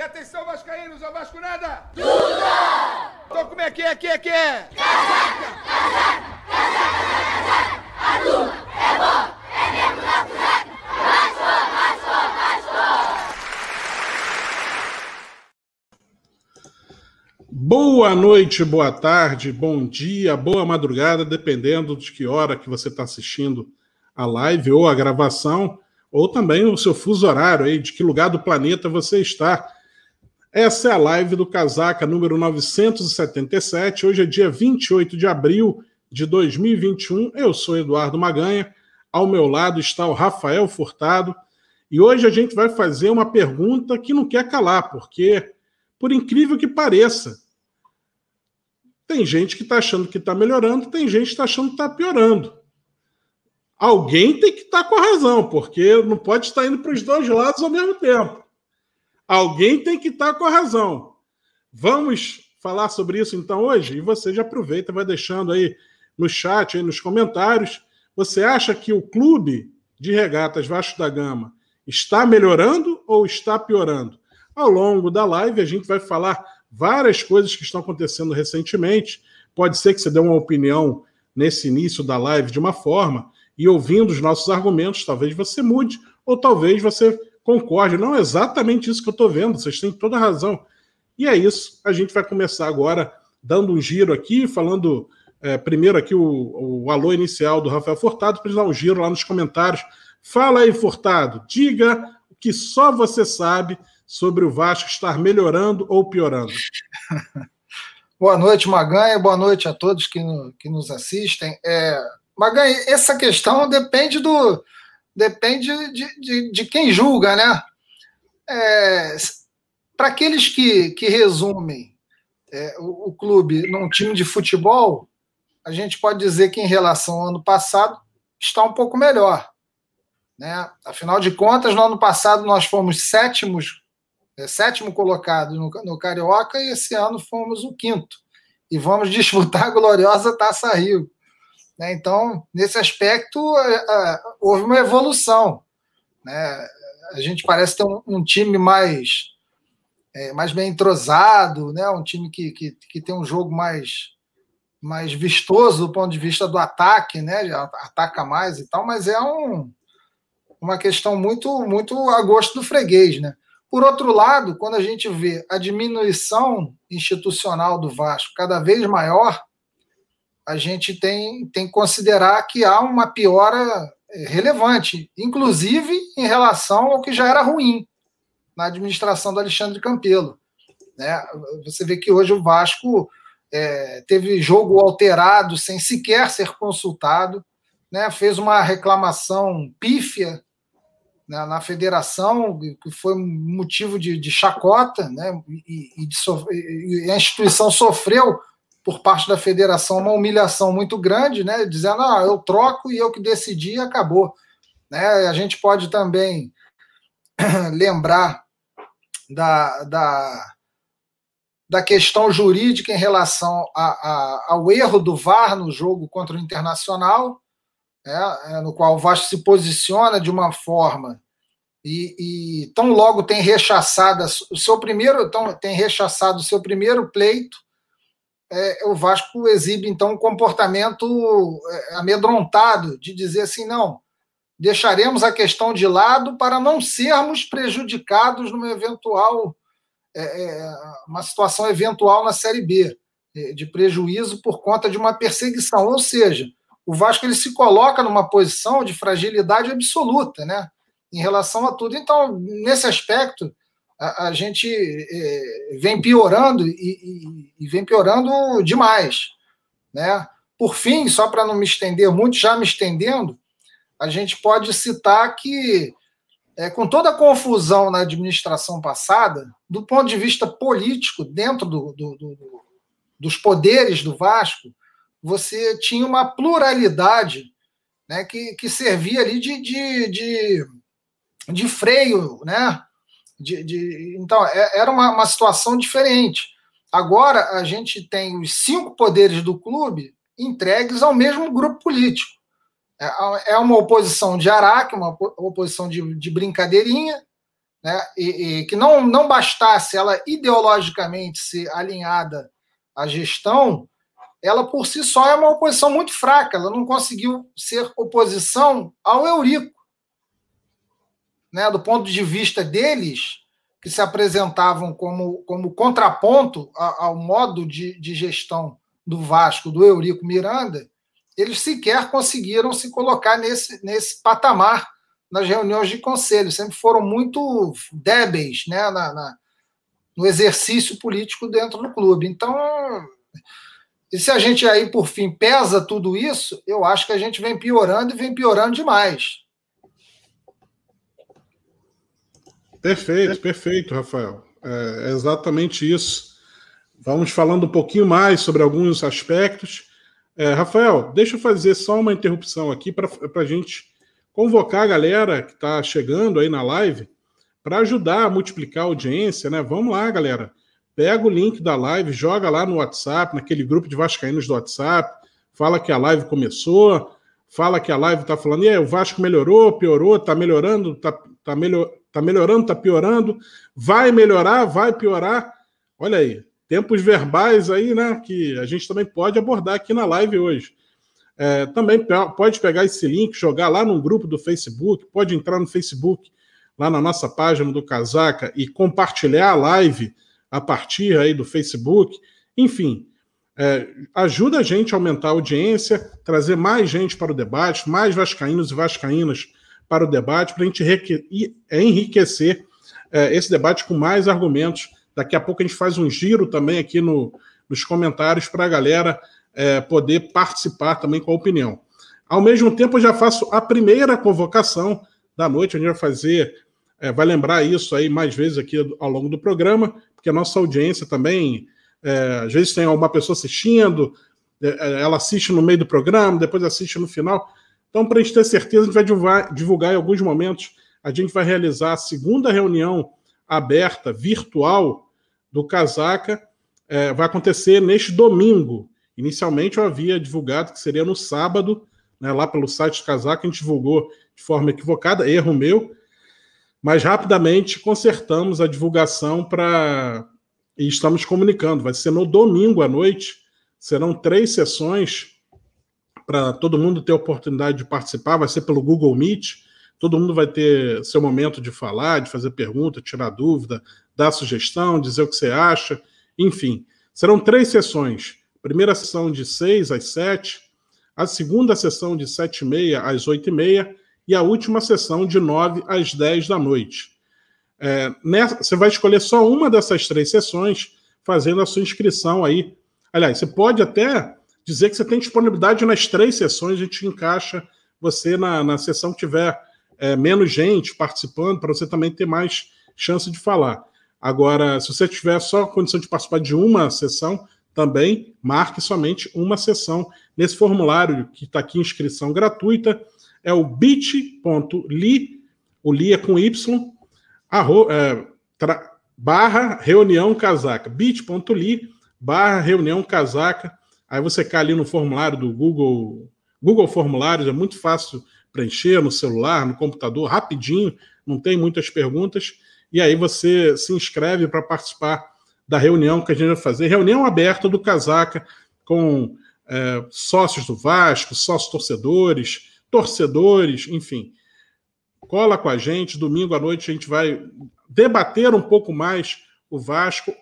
E atenção, Vascaínos, ao Vasco nada! Tudo! Então como é que é, que é, que é? Casaca, casaca, casaca, casaca, a é boa, é mesmo na casaca, Vasco, Vasco, Vasco! Boa noite, boa tarde, bom dia, boa madrugada, dependendo de que hora que você está assistindo a live ou a gravação, ou também o seu fuso horário aí, de que lugar do planeta você está. Essa é a live do Casaca número 977. Hoje é dia 28 de abril de 2021. Eu sou Eduardo Maganha. Ao meu lado está o Rafael Furtado. E hoje a gente vai fazer uma pergunta que não quer calar, porque, por incrível que pareça, tem gente que está achando que está melhorando, tem gente que está achando que está piorando. Alguém tem que estar tá com a razão, porque não pode estar indo para os dois lados ao mesmo tempo. Alguém tem que estar com a razão. Vamos falar sobre isso então hoje? E você já aproveita, vai deixando aí no chat, aí nos comentários. Você acha que o clube de regatas Vasco da Gama está melhorando ou está piorando? Ao longo da live, a gente vai falar várias coisas que estão acontecendo recentemente. Pode ser que você dê uma opinião nesse início da live de uma forma, e ouvindo os nossos argumentos, talvez você mude, ou talvez você concorde. Não é exatamente isso que eu estou vendo, vocês têm toda a razão. E é isso, a gente vai começar agora dando um giro aqui, falando é, primeiro aqui o, o alô inicial do Rafael Furtado, para dar um giro lá nos comentários. Fala aí, Furtado, diga o que só você sabe sobre o Vasco estar melhorando ou piorando. boa noite, Maganha, boa noite a todos que, no, que nos assistem. É, Maganha, essa questão depende do, depende de, de, de quem julga, né? É, Para aqueles que, que resumem é, o, o, clube num time de futebol, a gente pode dizer que em relação ao ano passado está um pouco melhor. Né? Afinal de contas, no ano passado nós fomos sétimos, é, sétimo colocado no, no Carioca e esse ano fomos o quinto. E vamos disputar a gloriosa Taça Rio. Né? Então, nesse aspecto, houve uma evolução. Né? A gente parece ter um, um time mais, é, mais bem entrosado, né? um time que, que, que tem um jogo mais, mais vistoso do ponto de vista do ataque, né? ataca mais e tal, mas é um, uma questão muito, muito a gosto do freguês. Né? Por outro lado, quando a gente vê a diminuição institucional do Vasco cada vez maior, a gente tem, tem que considerar que há uma piora é, relevante, inclusive em relação ao que já era ruim na administração do Alexandre Campelo. Né? Você vê que hoje o Vasco é, teve jogo alterado sem sequer ser consultado, né? fez uma reclamação pífia né, na federação, que foi motivo de, de chacota, né? e, e, e a instituição sofreu por parte da federação uma humilhação muito grande, né? Dizendo, ah, eu troco e eu que decidi e acabou. Né? A gente pode também lembrar da, da, da questão jurídica em relação a, a, ao erro do VAR no jogo contra o Internacional, né? no qual o Vasco se posiciona de uma forma e, e tão logo tem rechaçado o seu primeiro, tão, tem rechaçado o seu primeiro pleito, é, o Vasco exibe, então, um comportamento é, amedrontado de dizer assim: não, deixaremos a questão de lado para não sermos prejudicados numa eventual, é, é uma situação eventual na Série B, é, de prejuízo por conta de uma perseguição. Ou seja, o Vasco ele se coloca numa posição de fragilidade absoluta, né? Em relação a tudo. Então, nesse aspecto, a, a gente é, vem piorando e, e, e, vem piorando demais. Né? Por fim, só para não me estender muito, já me estendendo, a gente pode citar que, é, com toda a confusão na administração passada, do ponto de vista político, dentro do, do, do, dos poderes do Vasco, você tinha uma pluralidade né, que, que servia ali de, de, de, de freio, né? De, de, então, é, era uma, uma situação diferente. Agora, a gente tem os cinco poderes do clube entregues ao mesmo grupo político. É, é uma oposição de araque, uma oposição de, de brincadeirinha, né, e, e, que não, não bastasse ela ideologicamente ser alinhada à gestão, ela por si só é uma oposição muito fraca. Ela não conseguiu ser oposição ao Eurico. Né, do ponto de vista deles, que se apresentavam como, como contraponto ao modo de, de gestão do Vasco, do Eurico Miranda, eles sequer conseguiram se colocar nesse, nesse patamar nas reuniões de conselho, sempre foram muito débeis né, na, na, no exercício político dentro do clube. Então, e se a gente aí, por fim, pesa tudo isso, eu acho que a gente vem piorando e vem piorando demais. Perfeito, perfeito, Rafael. É exatamente isso. Vamos falando um pouquinho mais sobre alguns aspectos. É, Rafael, deixa eu fazer só uma interrupção aqui para a gente convocar a galera que está chegando aí na live para ajudar a multiplicar a audiência, né? Vamos lá, galera. Pega o link da live, joga lá no WhatsApp, naquele grupo de Vascaínos do WhatsApp, fala que a live começou, fala que a live está falando, e aí, o Vasco melhorou, piorou, está melhorando, está tá melhor, tá melhorando, está piorando, vai melhorar, vai piorar. Olha aí, tempos verbais aí, né? Que a gente também pode abordar aqui na live hoje. É, também pode pegar esse link, jogar lá no grupo do Facebook, pode entrar no Facebook, lá na nossa página do Casaca e compartilhar a live a partir aí do Facebook. Enfim, é, ajuda a gente a aumentar a audiência, trazer mais gente para o debate, mais vascaínos e vascaínas para o debate, para a gente enriquecer é, esse debate com mais argumentos. Daqui a pouco a gente faz um giro também aqui no, nos comentários para a galera é, poder participar também com a opinião. Ao mesmo tempo, eu já faço a primeira convocação da noite, a gente vai fazer, é, vai lembrar isso aí mais vezes aqui ao longo do programa, porque a nossa audiência também, é, às vezes tem uma pessoa assistindo, é, é, ela assiste no meio do programa, depois assiste no final. Então, para a gente ter certeza, a gente vai divulgar, em alguns momentos, a gente vai realizar a segunda reunião aberta, virtual, do Casaca, é, vai acontecer neste domingo, Inicialmente eu havia divulgado que seria no sábado, né, lá pelo site Casaca, a gente divulgou de forma equivocada, erro meu, mas rapidamente consertamos a divulgação para. E estamos comunicando. Vai ser no domingo à noite, serão três sessões para todo mundo ter a oportunidade de participar, vai ser pelo Google Meet. Todo mundo vai ter seu momento de falar, de fazer pergunta, tirar dúvida, dar sugestão, dizer o que você acha, enfim. Serão três sessões primeira sessão de 6 às 7, a segunda sessão de 7 e meia às 8 e meia e a última sessão de 9 às 10 da noite. É, nessa, você vai escolher só uma dessas três sessões, fazendo a sua inscrição aí. Aliás, você pode até dizer que você tem disponibilidade nas três sessões, a gente encaixa você na, na sessão que tiver é, menos gente participando, para você também ter mais chance de falar. Agora, se você tiver só condição de participar de uma sessão, também marque somente uma sessão nesse formulário que está aqui, inscrição gratuita, é o bit.ly, o li é com Y, arro, é, tra, barra reunião casaca, bit.ly barra reunião casaca, aí você cai ali no formulário do Google, Google Formulários, é muito fácil preencher no celular, no computador, rapidinho, não tem muitas perguntas, e aí você se inscreve para participar da reunião que a gente vai fazer, reunião aberta do Casaca com é, sócios do Vasco, sócios torcedores, torcedores, enfim. Cola com a gente, domingo à noite a gente vai debater um pouco mais o Vasco,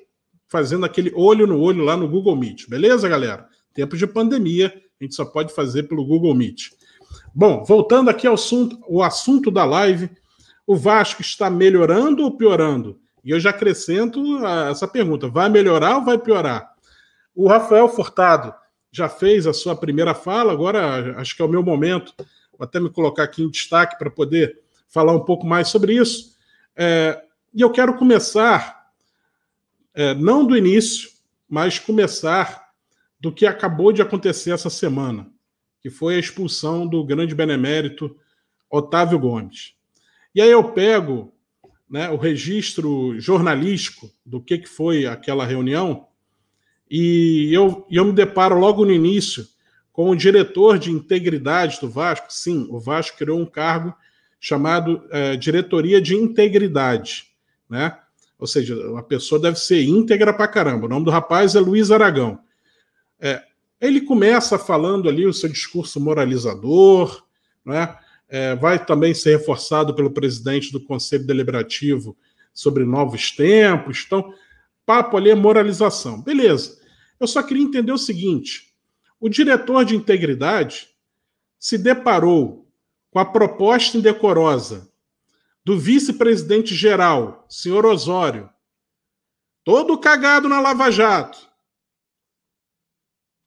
fazendo aquele olho no olho lá no Google Meet. Beleza, galera? Tempo de pandemia, a gente só pode fazer pelo Google Meet. Bom, voltando aqui ao assunto, o assunto da live, o Vasco está melhorando ou piorando? E eu já acrescento essa pergunta: vai melhorar ou vai piorar? O Rafael Furtado já fez a sua primeira fala, agora acho que é o meu momento, vou até me colocar aqui em destaque para poder falar um pouco mais sobre isso. É, e eu quero começar, é, não do início, mas começar do que acabou de acontecer essa semana, que foi a expulsão do grande benemérito Otávio Gomes. E aí eu pego né, o registro jornalístico do que, que foi aquela reunião, e eu, eu me deparo logo no início com o diretor de integridade do Vasco. Sim, o Vasco criou um cargo chamado é, diretoria de integridade, né? Ou seja, a pessoa deve ser íntegra pra caramba. O nome do rapaz é Luiz Aragão. É, ele começa falando ali o seu discurso moralizador, né? É, vai também ser reforçado pelo presidente do Conselho Deliberativo sobre novos tempos. Então, papo ali é moralização. Beleza. Eu só queria entender o seguinte: o diretor de integridade se deparou com a proposta indecorosa do vice-presidente geral, senhor Osório, todo cagado na Lava Jato,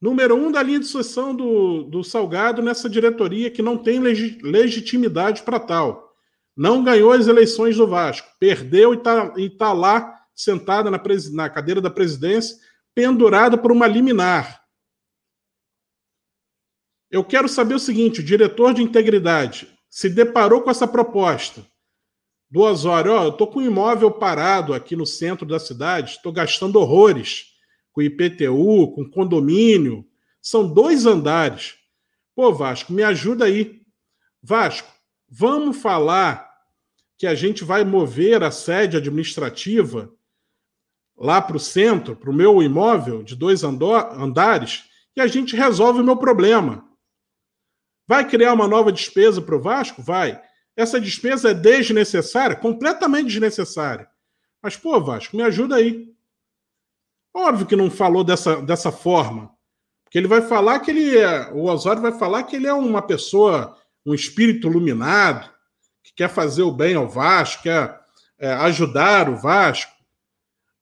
número um da linha de sucessão do, do Salgado nessa diretoria que não tem legi legitimidade para tal. Não ganhou as eleições do Vasco, perdeu e está tá lá sentada na, na cadeira da presidência, pendurada por uma liminar. Eu quero saber o seguinte: o diretor de integridade se deparou com essa proposta do Osório, ó, eu tô com um imóvel parado aqui no centro da cidade, estou gastando horrores com IPTU, com condomínio, são dois andares. Pô, Vasco, me ajuda aí. Vasco, vamos falar que a gente vai mover a sede administrativa lá para o centro, para o meu imóvel de dois andares, e a gente resolve o meu problema. Vai criar uma nova despesa para o Vasco? Vai. Essa despesa é desnecessária? Completamente desnecessária. Mas, pô, Vasco, me ajuda aí. Óbvio que não falou dessa, dessa forma. Porque ele vai falar que ele é. O Osório vai falar que ele é uma pessoa, um espírito iluminado, que quer fazer o bem ao Vasco, quer é, ajudar o Vasco.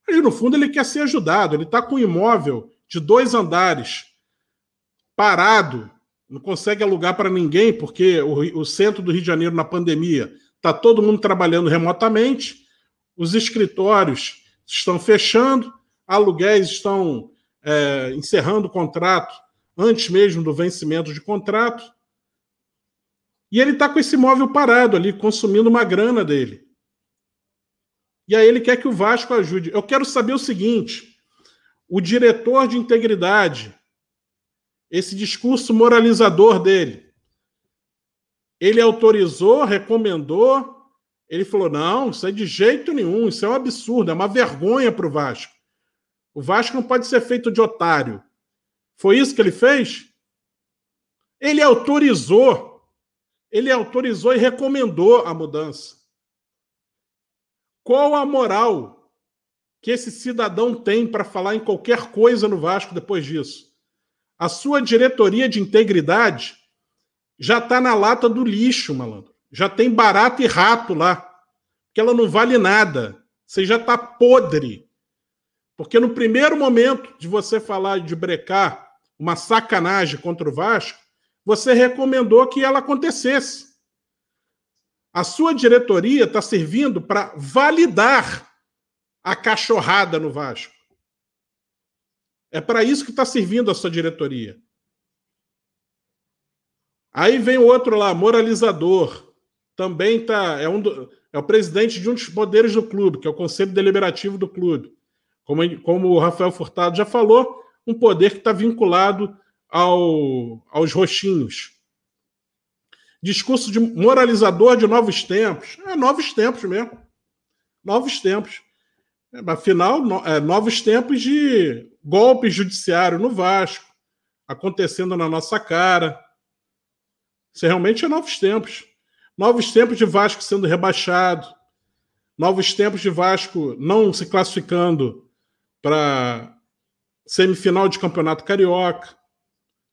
Mas, no fundo, ele quer ser ajudado. Ele está com um imóvel de dois andares parado não consegue alugar para ninguém, porque o, o, centro do Rio de Janeiro, na pandemia, está todo mundo trabalhando remotamente, os escritórios estão fechando, aluguéis estão é, encerrando o contrato antes mesmo do vencimento de contrato. E ele está com esse imóvel parado ali, consumindo uma grana dele. E aí ele quer que o Vasco ajude. Eu quero saber o seguinte: o diretor de integridade esse discurso moralizador dele. Ele autorizou, recomendou, ele falou: não, isso é de jeito nenhum, isso é um absurdo, é uma vergonha para o Vasco. O Vasco não pode ser feito de otário. Foi isso que ele fez? Ele autorizou, ele autorizou e recomendou a mudança. Qual a moral que esse cidadão tem para falar em qualquer coisa no Vasco depois disso? A sua diretoria de integridade já está na lata do lixo, malandro. Já tem barato e rato lá. Que ela não vale nada. Você já está podre. Porque no primeiro momento de você falar de brecar uma sacanagem contra o Vasco, você recomendou que ela acontecesse. A sua diretoria está servindo para validar a cachorrada no Vasco. É para isso que está servindo a sua diretoria. Aí vem o outro lá, moralizador. Também tá, é, um do, é o presidente de um dos poderes do clube, que é o Conselho Deliberativo do clube. Como, como o Rafael Furtado já falou, um poder que está vinculado ao, aos roxinhos. Discurso de moralizador de novos tempos. É novos tempos mesmo. Novos tempos. Afinal, no, é, novos tempos de golpe judiciário no Vasco, acontecendo na nossa cara. Isso realmente é novos tempos. Novos tempos de Vasco sendo rebaixado. Novos tempos de Vasco não se classificando para semifinal de campeonato carioca.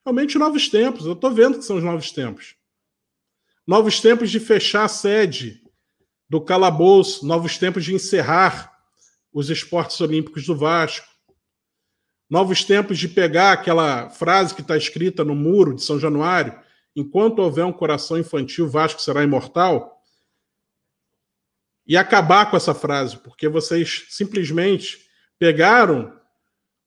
Realmente novos tempos. Eu estou vendo que são os novos tempos. Novos tempos de fechar a sede do calabouço. Novos tempos de encerrar os esportes olímpicos do Vasco. Novos tempos de pegar aquela frase que está escrita no muro de São Januário: enquanto houver um coração infantil, Vasco será imortal. E acabar com essa frase, porque vocês simplesmente pegaram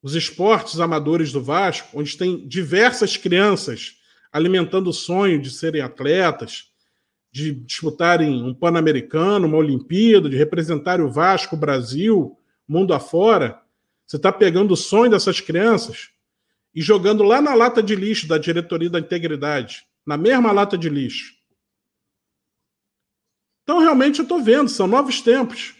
os esportes amadores do Vasco, onde tem diversas crianças alimentando o sonho de serem atletas, de disputarem um Pan-Americano, uma Olimpíada, de representar o Vasco, o Brasil, mundo afora, você está pegando o sonho dessas crianças e jogando lá na lata de lixo da diretoria da integridade, na mesma lata de lixo. Então, realmente, eu estou vendo, são novos tempos.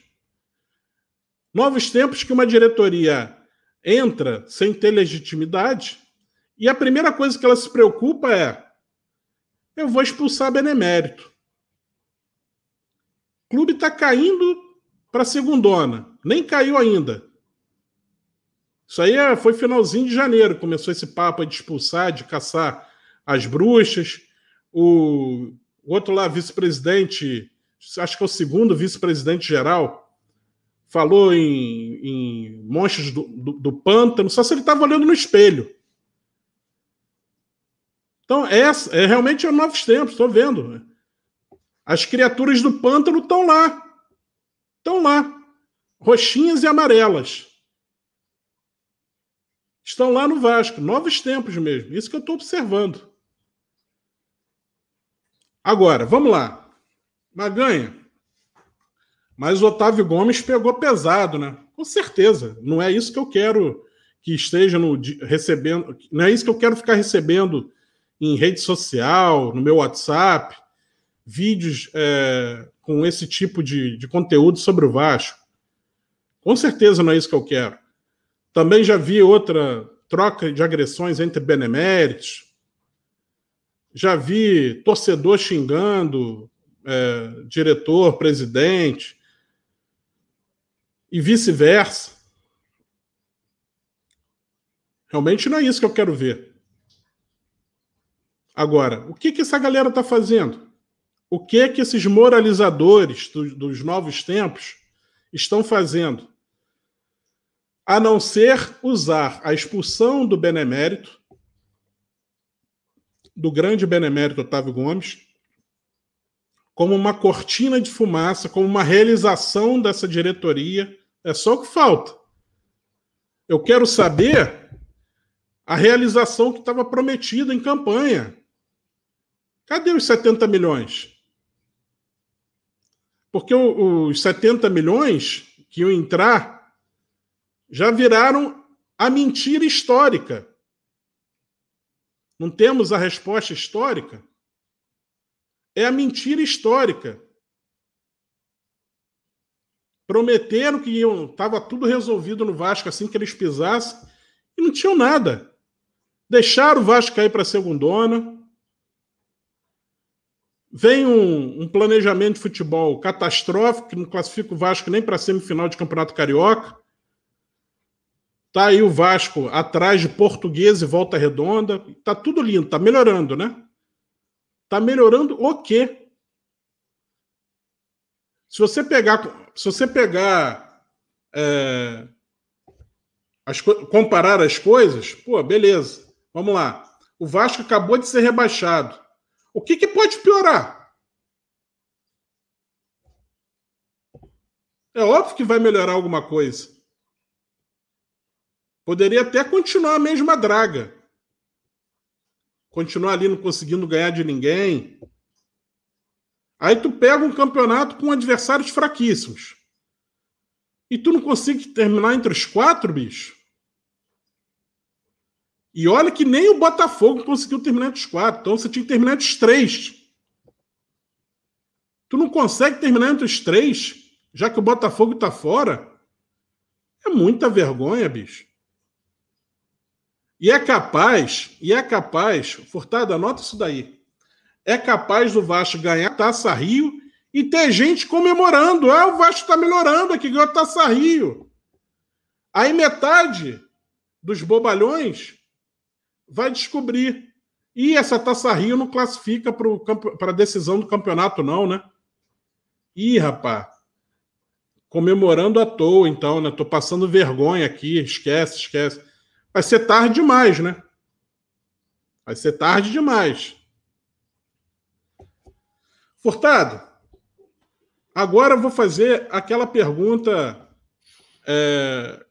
Novos tempos que uma diretoria entra sem ter legitimidade e a primeira coisa que ela se preocupa é: eu vou expulsar benemérito. O clube está caindo para a segundona, nem caiu ainda. Isso aí é, foi finalzinho de janeiro, começou esse papo de expulsar, de caçar as bruxas. O, o outro lá, vice-presidente, acho que é o segundo vice-presidente geral, falou em, em monstros do, do, do, pântano, só se ele estava olhando no espelho. Então, é, é realmente é novos tempos, estou vendo. As criaturas do pântano estão lá. Estão lá. Roxinhas e amarelas estão lá no Vasco. Novos tempos mesmo. Isso que eu estou observando. Agora, vamos lá. Maganha. Mas o Otávio Gomes pegou pesado, né? Com certeza. Não é isso que eu quero que esteja no, recebendo. Não é isso que eu quero ficar recebendo em rede social, no meu WhatsApp, vídeos é, com esse tipo de, de conteúdo sobre o Vasco. Com certeza não é isso que eu quero. Também já vi outra troca de agressões entre beneméritos. Já vi torcedor xingando é, diretor, presidente, e vice-versa. Realmente não é isso que eu quero ver. Agora, o que, que essa galera está fazendo? O que que esses moralizadores do, dos novos tempos estão fazendo? a não ser usar a expulsão do benemérito, do grande benemérito Otávio Gomes, como uma cortina de fumaça, como uma realização dessa diretoria. É só o que falta. Eu quero saber a realização que estava prometida em campanha. Cadê os 70 milhões? Porque os 70 milhões que iam entrar já viraram a mentira histórica. Não temos a resposta histórica? É a mentira histórica. Prometeram que estava tudo resolvido no Vasco assim que eles pisassem e não tinham nada. Deixaram o Vasco cair para a segundona. Vem um, um, planejamento de futebol catastrófico, que não classifica o Vasco nem para a semifinal de Campeonato Carioca. Tá aí o Vasco atrás de Português e Volta Redonda. Tá tudo lindo, tá melhorando, né? Tá melhorando o quê? Se você pegar, se você pegar, é, as, comparar as coisas, pô, beleza. Vamos lá. O Vasco acabou de ser rebaixado. O que, que pode piorar? É óbvio que vai melhorar alguma coisa. Poderia até continuar a mesma draga. Continuar ali não conseguindo ganhar de ninguém. Aí tu pega um campeonato com adversários fraquíssimos. E tu não consegue terminar entre os quatro, bicho. E olha que nem o Botafogo conseguiu terminar entre os quatro. Então você tinha que terminar entre os três. Tu não consegue terminar entre os três, já que o Botafogo está fora. É muita vergonha, bicho. E é capaz, e é capaz, Furtado, anota isso daí. É capaz do Vasco ganhar Taça Rio e ter gente comemorando. Ah, o Vasco está melhorando aqui, ganhou Taça Rio. Aí metade dos bobalhões vai descobrir. E essa Taça Rio não classifica para a decisão do campeonato, não, né? Ih, rapaz. Comemorando à toa, então, né? Tô passando vergonha aqui. Esquece, esquece vai ser tarde demais, né? Vai ser tarde demais. Furtado, agora eu vou fazer aquela pergunta é,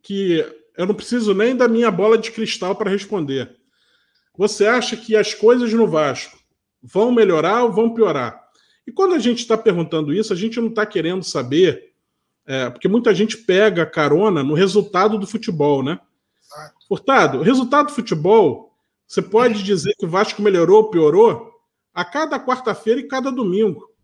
que eu não preciso nem da minha bola de cristal para responder. Você acha que as coisas no Vasco vão melhorar ou vão piorar? E quando a gente está perguntando isso, a gente não está querendo saber, é, porque muita gente pega carona no resultado do futebol, né? Furtado, resultado do futebol, você pode dizer que o Vasco melhorou ou piorou a cada quarta-feira e cada domingo.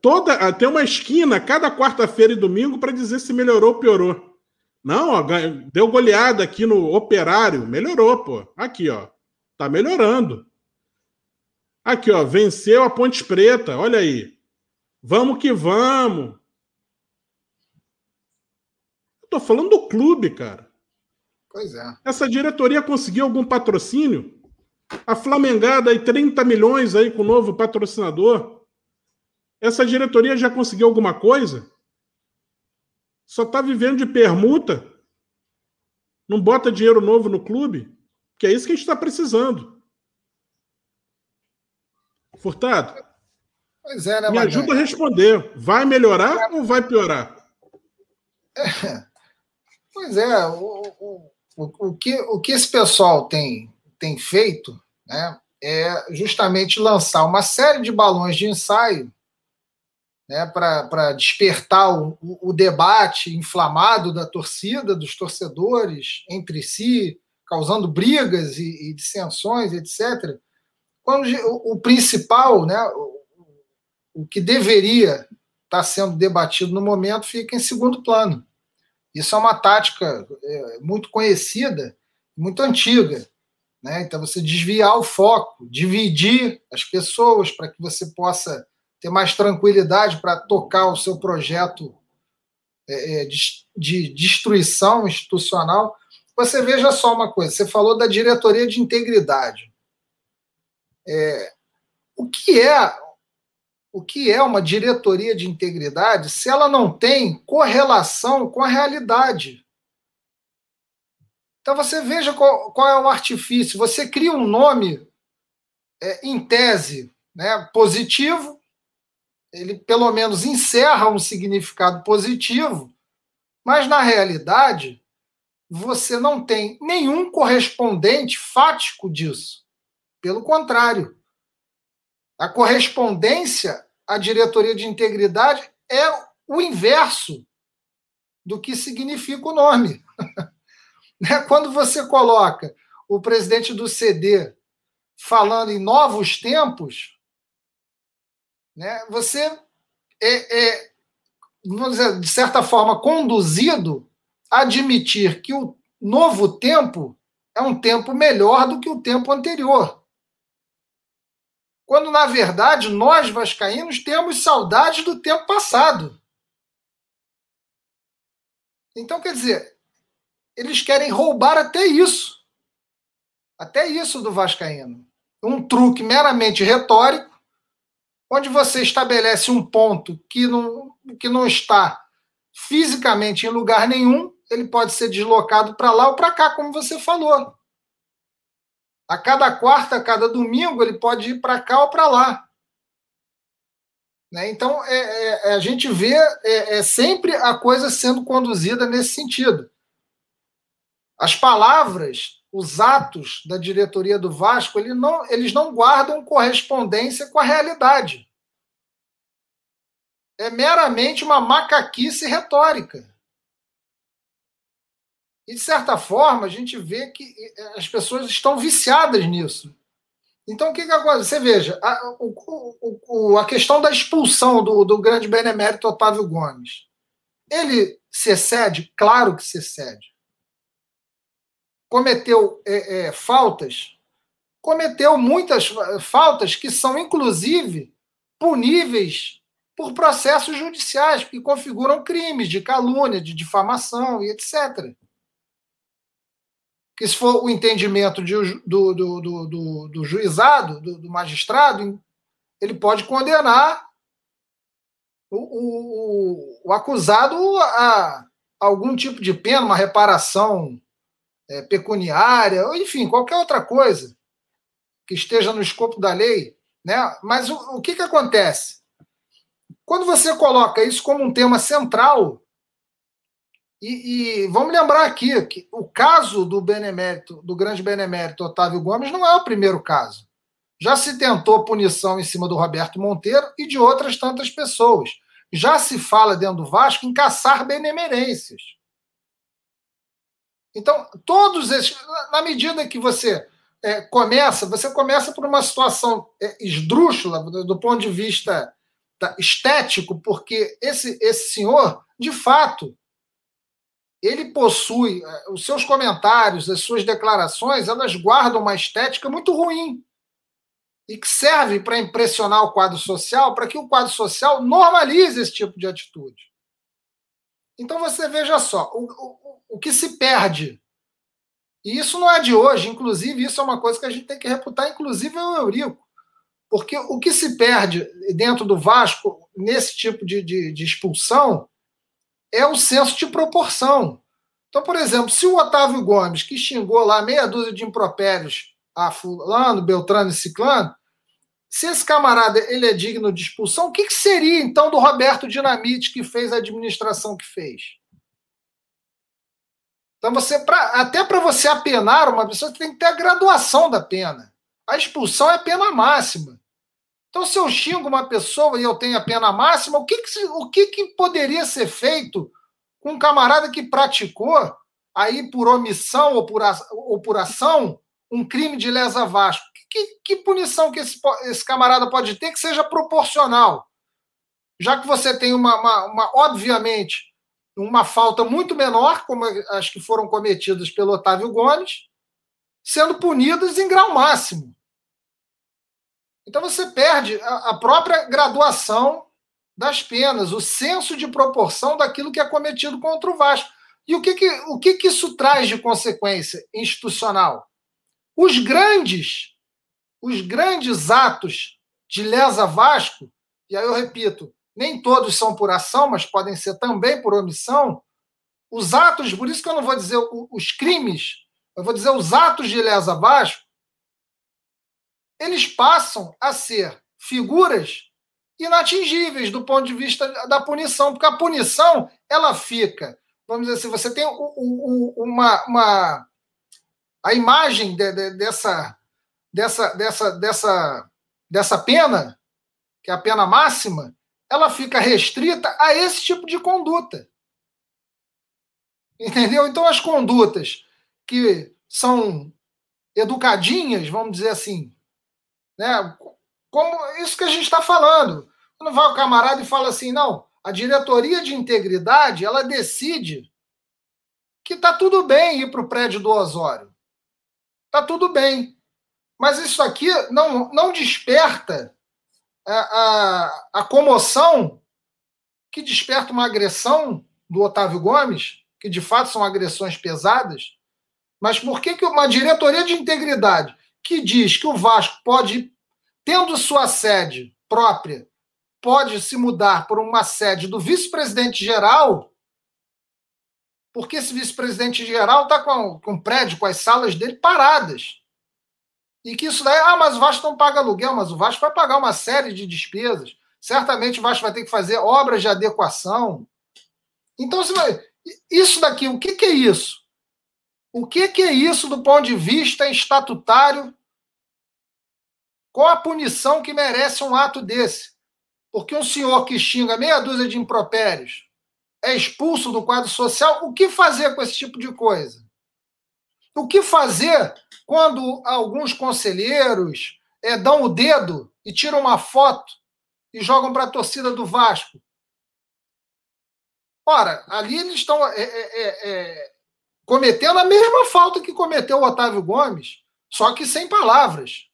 Toda, tem uma esquina cada quarta-feira e domingo para dizer se melhorou ou piorou. Não, ó, deu goleada aqui no operário, melhorou, pô. Aqui, ó. Tá melhorando. Aqui, ó, venceu a Ponte Preta, olha aí. Vamos que vamos. Eu tô falando do clube, cara. Pois é. Essa diretoria conseguiu algum patrocínio? A Flamengada aí 30 milhões aí com o novo patrocinador. Essa diretoria já conseguiu alguma coisa? Só tá vivendo de permuta? Não bota dinheiro novo no clube? Que é isso que a gente está precisando. Furtado? Pois é, né, Me ajuda a responder. Vai melhorar é. ou vai piorar? É. Pois é, o, o, o, o, que, o que esse pessoal tem, tem feito né, é justamente lançar uma série de balões de ensaio né, para despertar o, o, debate inflamado da torcida, dos torcedores entre si, causando brigas e, e dissensões, etc. Quando o, o principal, né, o, o que deveria estar tá sendo debatido no momento, fica em segundo plano. Isso é uma tática é, muito conhecida, muito antiga. Né? Então, você desviar o foco, dividir as pessoas para que você possa ter mais tranquilidade para tocar o seu projeto é, é, de, de destruição institucional. Você veja só uma coisa: você falou da diretoria de integridade. É, o que é o que é uma diretoria de integridade se ela não tem correlação com a realidade? Então você veja qual, qual é o artifício. Você cria um nome é, em tese né, positivo, ele pelo menos encerra um significado positivo, mas na realidade você não tem nenhum correspondente fático disso. Pelo contrário, a correspondência à diretoria de integridade é o inverso do que significa o nome. Né? Quando você coloca o presidente do CD falando em novos tempos, né, você é, é dizer, de certa forma, conduzido a admitir que o novo tempo é um tempo melhor do que o tempo anterior. Quando, na verdade, nós, vascaínos, temos saudades do tempo passado. Então, quer dizer, eles querem roubar até isso. Até isso do Vascaíno. Um truque meramente retórico, onde você estabelece um ponto que não, que não está fisicamente em lugar nenhum, ele pode ser deslocado para lá ou para cá, como você falou. A cada quarta, a cada domingo, ele pode ir para cá ou para lá. Né? Então, é, é, a gente vê é, é sempre a coisa sendo conduzida nesse sentido. As palavras, os atos da diretoria do Vasco, ele não, eles não guardam correspondência com a realidade. É meramente uma macaquice retórica. E, de certa forma, a gente vê que as pessoas estão viciadas nisso. Então, o que, que acontece? Você veja, a, o, o, a questão da expulsão do, do grande benemérito Otávio Gomes. Ele se excede? Claro que se excede cometeu é, é, faltas, cometeu muitas faltas que são, inclusive, puníveis por processos judiciais, que configuram crimes de calúnia, de difamação e etc. Que, se for o entendimento de, do, do, do, do, juizado, do, do, magistrado, ele pode condenar o, o, o acusado a algum tipo de pena, uma reparação é, pecuniária, ou enfim, qualquer outra coisa que esteja no escopo da lei. Né? Mas o, o que, que acontece? Quando você coloca isso como um tema central, e, e, vamos lembrar aqui que o caso do benemérito, do grande benemérito Otávio Gomes, não é o primeiro caso. Já se tentou punição em cima do Roberto Monteiro e de outras tantas pessoas. Já se fala dentro do Vasco em caçar benemerências. Então, todos esses, na medida que você é, começa, você começa por uma situação é, esdrúxula do, do ponto de vista estético, porque esse, esse senhor, de fato, ele possui eh, os seus comentários, as suas declarações, elas guardam uma estética muito ruim e que serve para impressionar o quadro social, para que o quadro social normalize esse tipo de atitude. Então você veja só, o, o, que se perde, e isso não é de hoje, inclusive isso é uma coisa que a gente tem que reputar, inclusive o Eurico, porque o que se perde dentro do Vasco, nesse tipo de, de, de expulsão, é o senso de proporção. Então, por exemplo, se o Otávio Gomes, que xingou lá meia dúzia de impropérios a fulano, Beltrano e Ciclano, se esse camarada ele é digno de expulsão, o que, que seria então do Roberto Dinamite que fez a administração que fez? Então você, pra, até para você apenar uma pessoa, você tem que ter a graduação da pena. A expulsão é pena máxima. Então, se eu xingo uma pessoa e eu tenho a pena máxima, o que, que, o que, que poderia ser feito com um camarada que praticou, aí por omissão ou por, ou por ação, um crime de lesa Vasco? Que, que punição que esse, esse camarada pode ter que seja proporcional? Já que você tem uma, uma, uma obviamente, uma falta muito menor, como as que foram cometidas pelo Otávio Gomes, sendo punidas em grau máximo. Então você perde a própria graduação das penas, o senso de proporção daquilo que é cometido contra o Vasco. E o que, que, o que, que isso traz de consequência institucional? Os grandes, os grandes atos de lesa Vasco, e aí eu repito, nem todos são por ação, mas podem ser também por omissão. Os atos, por isso que eu não vou dizer os crimes, eu vou dizer os atos de lesa Vasco, eles passam a ser figuras inatingíveis do ponto de vista da punição, porque a punição ela fica, vamos dizer assim, você tem uma, uma a imagem de, de, dessa, dessa, dessa, dessa, dessa pena, que é a pena máxima, ela fica restrita a esse tipo de conduta. Entendeu? Então, as condutas que são educadinhas, vamos dizer assim, né? Como isso que a gente está falando. Quando vai o camarada e fala assim, não, a diretoria de integridade ela decide que está tudo bem ir para o prédio do Osório. Está tudo bem. Mas isso aqui não, não desperta a, a, comoção que desperta uma agressão do Otávio Gomes, que de fato são agressões pesadas. Mas por que, que uma diretoria de integridade que diz que o Vasco pode, tendo sua sede própria, pode se mudar por uma sede do vice-presidente geral, porque esse vice-presidente geral está com, com o prédio, com as salas dele paradas. E que isso daí, ah, mas o Vasco não paga aluguel, mas o Vasco vai pagar uma série de despesas. Certamente o Vasco vai ter que fazer obras de adequação. Então, isso daqui, o que, que é isso? O que, que é isso do ponto de vista estatutário? Qual a punição que merece um ato desse? Porque um senhor que xinga meia dúzia de impropérios é expulso do quadro social, o que fazer com esse tipo de coisa? O que fazer quando alguns conselheiros é, dão o dedo e tiram uma foto e jogam para a torcida do Vasco? Ora, ali eles estão é, é, cometendo a mesma falta que cometeu o Otávio Gomes, só que sem palavras.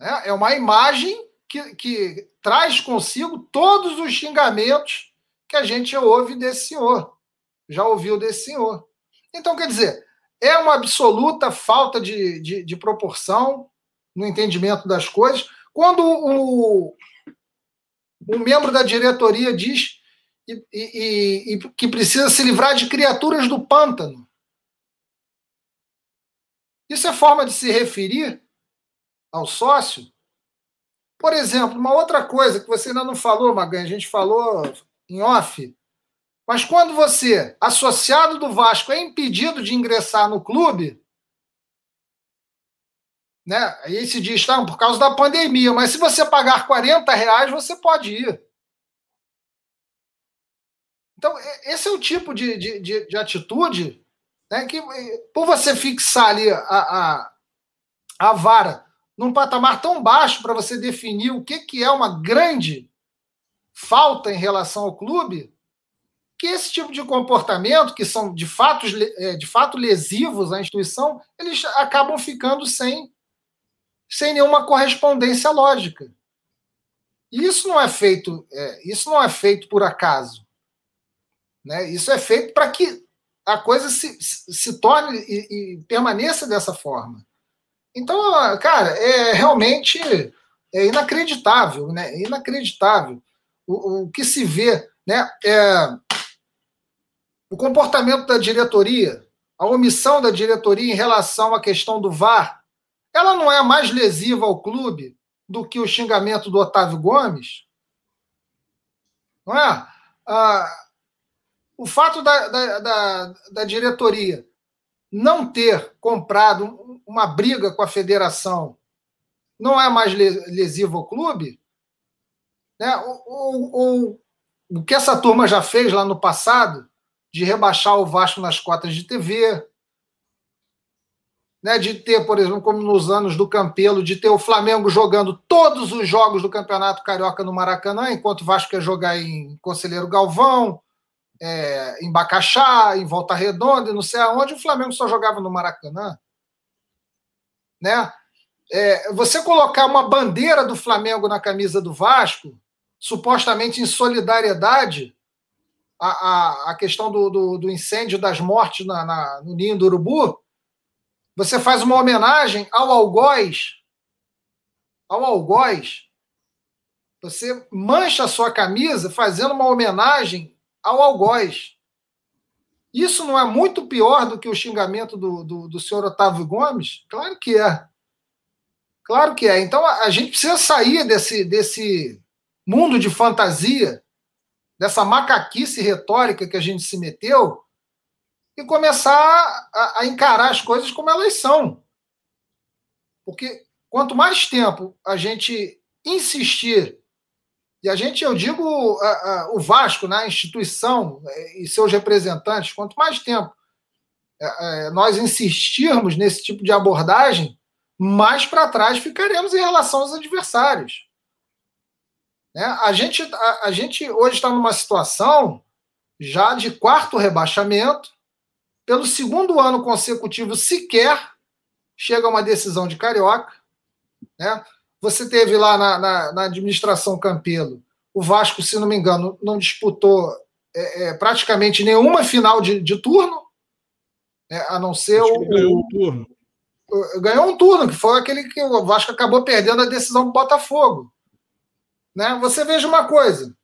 É, é uma imagem que, que traz consigo todos os xingamentos que a gente ouve desse senhor, já ouviu desse senhor. Então, quer dizer, é uma absoluta falta de, de, de proporção no entendimento das coisas. Quando o, membro da diretoria diz e, e, e, que precisa se livrar de criaturas do pântano. Isso é forma de se referir ao sócio? Por exemplo, uma outra coisa que você ainda não falou, Magan, a gente falou em off, mas quando você, associado do Vasco, é impedido de ingressar no clube, né? Aí se diz, tá, por causa da pandemia, mas se você pagar 40 reais, você pode ir. Então, esse é o tipo de, de, de, de atitude né, que, por você fixar ali a, a, a vara num patamar tão baixo para você definir o que, que é uma grande falta em relação ao clube, que esse tipo de comportamento, que são de fato, é, de fato lesivos à instituição, eles acabam ficando sem, sem nenhuma correspondência lógica. E isso não é feito, é, isso não é feito por acaso. Né? Isso é feito para que a coisa se, se torne e, e, permaneça dessa forma. Então, cara, é realmente é inacreditável, né? É inacreditável o, o que se vê, né? É, o comportamento da diretoria, a omissão da diretoria em relação à questão do VAR, ela não é mais lesiva ao clube do que o xingamento do Otávio Gomes? Não é? Ah, o fato da, da, da, da diretoria não ter comprado uma briga com a federação não é mais lesivo ao clube? Né? O, o, o, o que essa turma já fez lá no passado, de rebaixar o Vasco nas cotas de TV, né, de ter, por exemplo, como nos anos do Campelo, de ter o Flamengo jogando todos os jogos do Campeonato Carioca no Maracanã, enquanto o Vasco ia jogar em Conselheiro Galvão, é, em Bacaxá, em Volta Redonda, e não sei aonde, o Flamengo só jogava no Maracanã. Né? É, você colocar uma bandeira do Flamengo na camisa do Vasco, supostamente em solidariedade à, à, à questão do, do, do, incêndio das mortes na, na, no Ninho do Urubu, você faz uma homenagem ao algoz, ao algoz, você mancha a sua camisa fazendo uma homenagem ao algoz. Isso não é muito pior do que o xingamento do, do, do senhor Otávio Gomes? Claro que é. Claro que é. Então a, a gente precisa sair desse, desse mundo de fantasia, dessa macaquice retórica que a gente se meteu, e começar a, a encarar as coisas como elas são. Porque quanto mais tempo a gente insistir e a gente, eu digo, a, a, o Vasco, né, a instituição é, e seus representantes, quanto mais tempo é, é, nós insistirmos nesse tipo de abordagem, mais para trás ficaremos em relação aos adversários. Né? A, gente, a, a gente hoje está numa situação já de quarto rebaixamento, pelo segundo ano consecutivo sequer chega a uma decisão de carioca. Né? Você teve lá na, na, na administração Campelo, o Vasco, se não me engano, não disputou é, é, praticamente nenhuma final de, de turno, né, a não ser o. Ganhou um turno. Ganhou um turno, que foi aquele que o Vasco acabou perdendo a decisão do Botafogo. Né? Você veja uma coisa: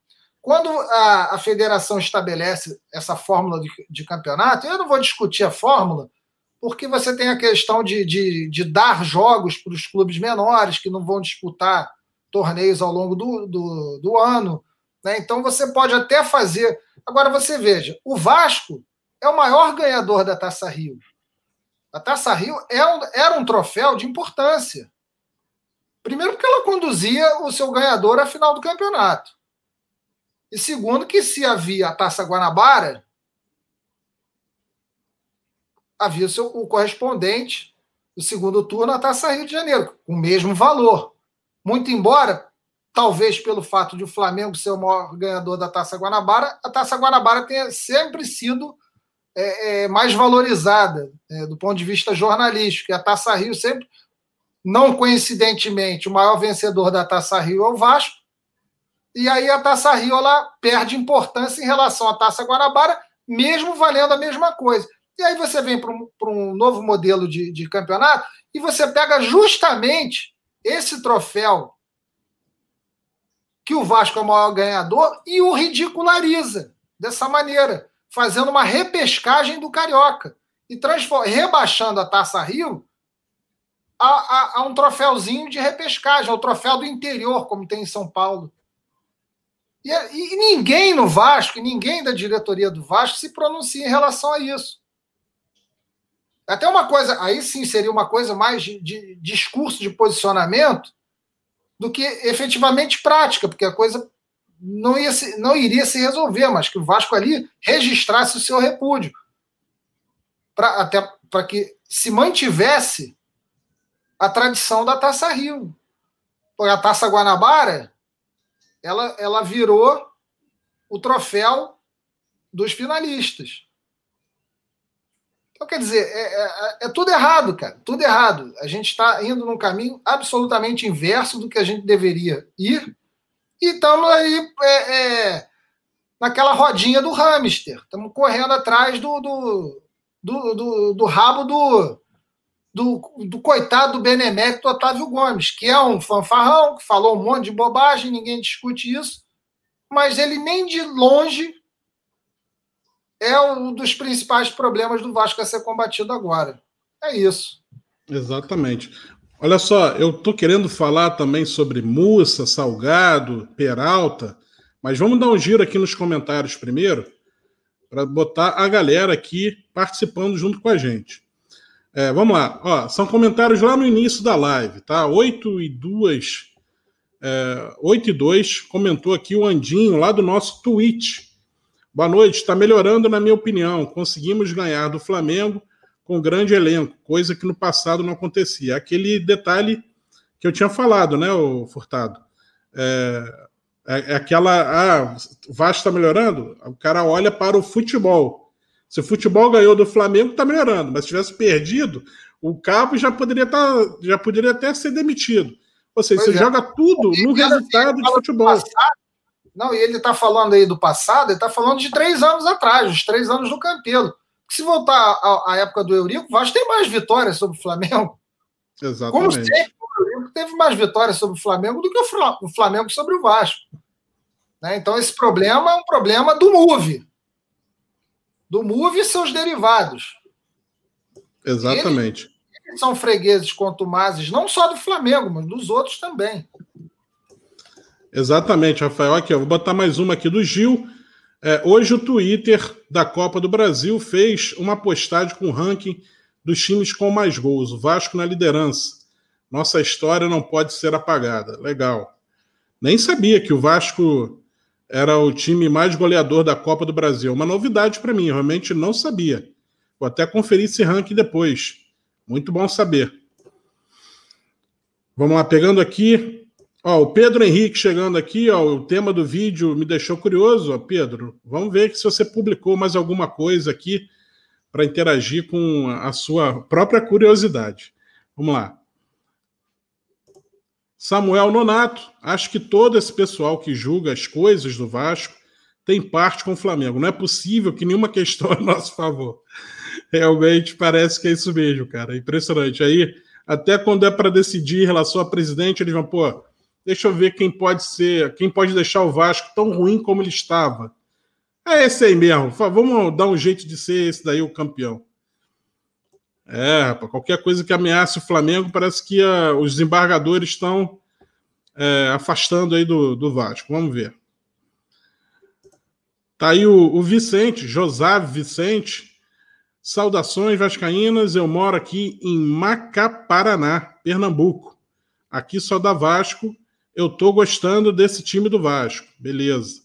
quando a, a federação estabelece essa fórmula de, de campeonato, eu não vou discutir a fórmula, porque você tem a questão de, de, de dar jogos para os clubes menores que não vão disputar torneios ao longo do, do, do ano. Né? Então você pode até fazer. Agora você veja, o Vasco é o maior ganhador da Taça Rio. A Taça Rio é era um troféu de importância. Primeiro, porque ela conduzia o seu ganhador à final do campeonato. E segundo, que se havia a Taça Guanabara, havia o, seu, o correspondente do segundo turno à Taça Rio de Janeiro, com o mesmo valor. Muito embora, talvez pelo fato de o Flamengo ser o maior ganhador da Taça Guanabara, a Taça Guanabara tenha sempre sido é, é, mais valorizada é, do ponto de vista jornalístico. E a Taça Rio sempre, não coincidentemente, o maior vencedor da Taça Rio é o Vasco. E aí a Taça Rio ela perde importância em relação à Taça Guanabara, mesmo valendo a mesma coisa. E aí você vem para um, um, novo modelo de, de campeonato e você pega justamente esse troféu que o Vasco é o maior ganhador e o ridiculariza dessa maneira, fazendo uma repescagem do Carioca e rebaixando a Taça Rio a, a, a, um troféuzinho de repescagem, o troféu do interior, como tem em São Paulo. E, e ninguém no Vasco, ninguém da diretoria do Vasco se pronuncia em relação a isso. Até uma coisa, aí sim seria uma coisa mais de, de discurso de posicionamento do que efetivamente prática, porque a coisa não, ia se, não iria se resolver, mas que o Vasco ali registrasse o seu repúdio. Pra, até para que se mantivesse a tradição da Taça Rio. A Taça Guanabara, ela, ela virou o troféu dos finalistas. Então, quer dizer, é, é, é, tudo errado, cara. Tudo errado. A gente está indo num caminho absolutamente inverso do que a gente deveria ir. E estamos aí é, é, naquela rodinha do hamster. Estamos correndo atrás do, do, do, do, do rabo do, do, do, coitado do benemérito Otávio Gomes, que é um fanfarrão, que falou um monte de bobagem, ninguém discute isso, mas ele nem de longe é um dos principais problemas do Vasco a ser combatido agora. É isso. Exatamente. Olha só, eu estou querendo falar também sobre Mussa, Salgado, Peralta, mas vamos dar um giro aqui nos comentários primeiro, para botar a galera aqui participando junto com a gente. É, vamos lá, Ó, são comentários lá no início da live, tá? 8 e 2, é, 8 e 2 comentou aqui o Andinho lá do nosso Twitch. Boa noite, está melhorando, na minha opinião. Conseguimos ganhar do Flamengo com grande elenco, coisa que no passado não acontecia. Aquele detalhe que eu tinha falado, né, o Furtado? É, é, é aquela. Ah, o Vasco está melhorando? O cara olha para o futebol. Se o futebol ganhou do Flamengo, está melhorando. Mas se tivesse perdido, o Cabo já poderia, tá, já poderia até ser demitido. Ou seja, pois você é. joga tudo no resultado de futebol. Não, e ele está falando aí do passado, ele está falando de três anos atrás, os três anos do Campelo. Se voltar à, época do Eurico, o Vasco tem mais vitórias sobre o Flamengo. Exatamente. Como sempre, o Eurico teve mais vitórias sobre o Flamengo do que o Flamengo sobre o Vasco. Né? Então, esse problema é um problema do MOVE. Do MOVE e seus derivados. Exatamente. Eles, eles são fregueses contumazes, não só do Flamengo, mas dos outros também. Exatamente, Rafael. Aqui, eu vou botar mais uma aqui do Gil. É, hoje o Twitter da Copa do Brasil fez uma postagem com o ranking dos times com mais gols. O Vasco na liderança. Nossa história não pode ser apagada. Legal. Nem sabia que o Vasco era o time mais goleador da Copa do Brasil. Uma novidade para mim, realmente não sabia. Vou até conferir esse ranking depois. Muito bom saber. Vamos lá, pegando aqui Ó, o Pedro Henrique chegando aqui, ó, o tema do vídeo me deixou curioso, ó, Pedro. Vamos ver se você publicou mais alguma coisa aqui para interagir com a sua própria curiosidade. Vamos lá. Samuel Nonato, acho que todo esse pessoal que julga as coisas do Vasco tem parte com o Flamengo. Não é possível que nenhuma questão é a nosso favor. Realmente parece que é isso mesmo, cara. Impressionante. Aí, até quando é para decidir em relação a presidente, eles vão, pô, Deixa eu ver quem pode ser, quem pode deixar o Vasco tão ruim como ele estava. É esse aí mesmo. Vamos dar um jeito de ser esse daí o campeão. É, qualquer coisa que ameace o Flamengo, parece que a, os desembargadores estão é, afastando aí do, do Vasco. Vamos ver. Tá aí o, o Vicente, Josave Vicente. Saudações vascaínas, eu moro aqui em Macaparaná, Pernambuco. Aqui só dá Vasco eu tô gostando desse time do Vasco. Beleza.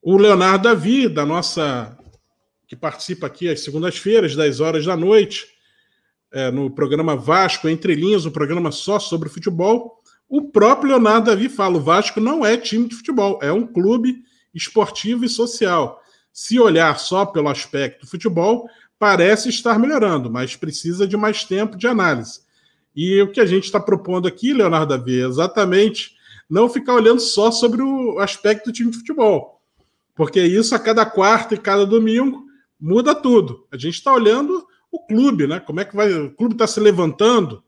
O Leonardo Davi, da nossa. Que participa aqui às segundas-feiras, 10 horas da noite, é, no programa Vasco Entre Linhas, um programa só sobre futebol. O próprio Leonardo Davi fala: o Vasco não é time de futebol, é um clube esportivo e social. Se olhar só pelo aspecto futebol, parece estar melhorando, mas precisa de mais tempo de análise. E o que a gente está propondo aqui, Leonardo Davi, é exatamente não ficar olhando só sobre o aspecto do time de futebol. Porque isso a cada quarta e cada domingo muda tudo. A gente está olhando o clube, né? Como é que vai. O clube está se levantando,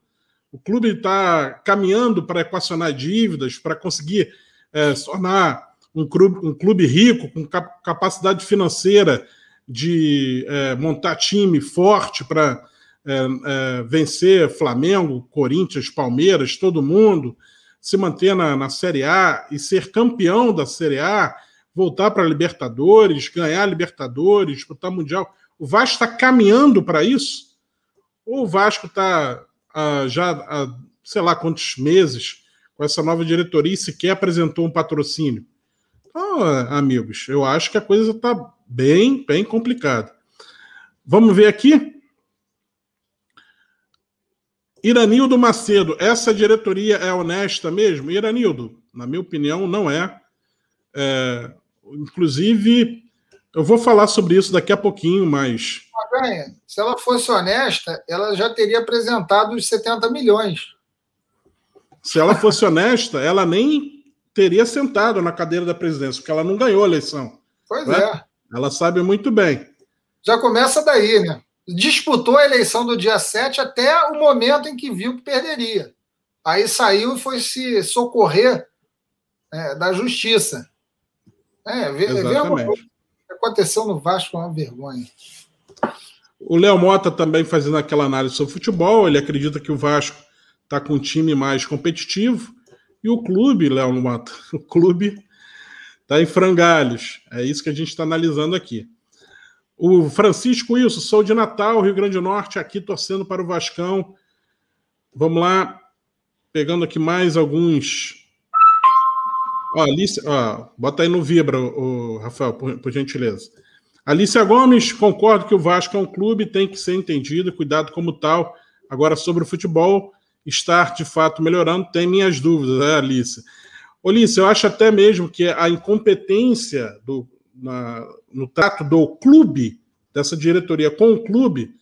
o clube está caminhando para equacionar dívidas, para conseguir é, tornar um clube, um clube rico, com capacidade financeira de é, montar time forte para é, é, vencer Flamengo, Corinthians, Palmeiras, todo mundo, se manter na, na Série A e ser campeão da Série A, voltar para a Libertadores, ganhar a Libertadores, disputar Mundial. O Vasco está caminhando para isso? Ou o Vasco está ah, já há sei lá quantos meses com essa nova diretoria e sequer apresentou um patrocínio? Então, amigos, eu acho que a coisa está bem, bem complicada. Vamos ver aqui? Iranildo Macedo, essa diretoria é honesta mesmo? Iranildo, na minha opinião, não é. É inclusive, eu vou falar sobre isso daqui a pouquinho, mas. Se ela fosse honesta, ela já teria apresentado os 70 milhões. Se ela fosse honesta, ela nem teria sentado na cadeira da presidência, porque ela não ganhou a eleição. Pois né? é. Ela sabe muito bem. Já começa daí, né? Disputou a eleição do dia 7 até o momento em que viu que perderia. Aí saiu e foi se socorrer é, da justiça. É, vergonha. O que aconteceu no Vasco é uma vergonha. O Léo Mota também fazendo aquela análise sobre futebol, ele acredita que o Vasco está com um time mais competitivo e o clube, Léo Mota, o clube está em frangalhos. É isso que a gente está analisando aqui. O Francisco Wilson, sou de Natal, Rio Grande do Norte, aqui torcendo para o Vascão. Vamos lá, pegando aqui mais alguns. Ó, Alice, ó, bota aí no Vibra, Rafael, por, por gentileza. Alicia Gomes, concordo que o Vasco é um clube, tem que ser entendido, cuidado como tal. Agora, sobre o futebol, estar de fato melhorando, tem minhas dúvidas, né, Alice? Alice, eu acho até mesmo que a incompetência do, na, no trato do clube, dessa diretoria com o clube,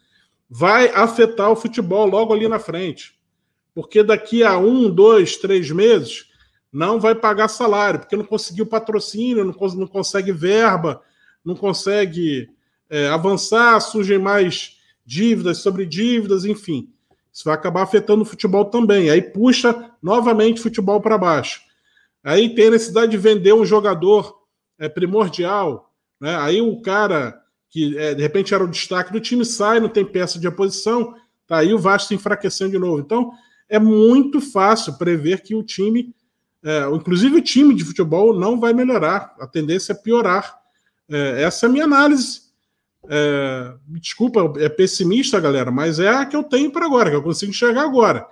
vai afetar o futebol logo ali na frente. Porque daqui a um, dois, três meses, não vai pagar salário, porque não conseguiu patrocínio, não, não consegue verba, não consegue é, avançar, surgem mais dívidas sobre dívidas, enfim. Isso vai acabar afetando o futebol também. Aí puxa novamente o futebol para baixo. Aí tem a necessidade de vender um jogador é primordial. Né? Aí o cara que é, de repente era o destaque do time sai, não tem peça de oposição, tá aí o Vasco se enfraquecendo de novo. Então é muito fácil prever que o time, é, inclusive o time de futebol, não vai melhorar. A tendência é piorar. É, essa é a minha análise. É, desculpa, é pessimista, galera, mas é a que eu tenho para agora, que eu consigo enxergar agora.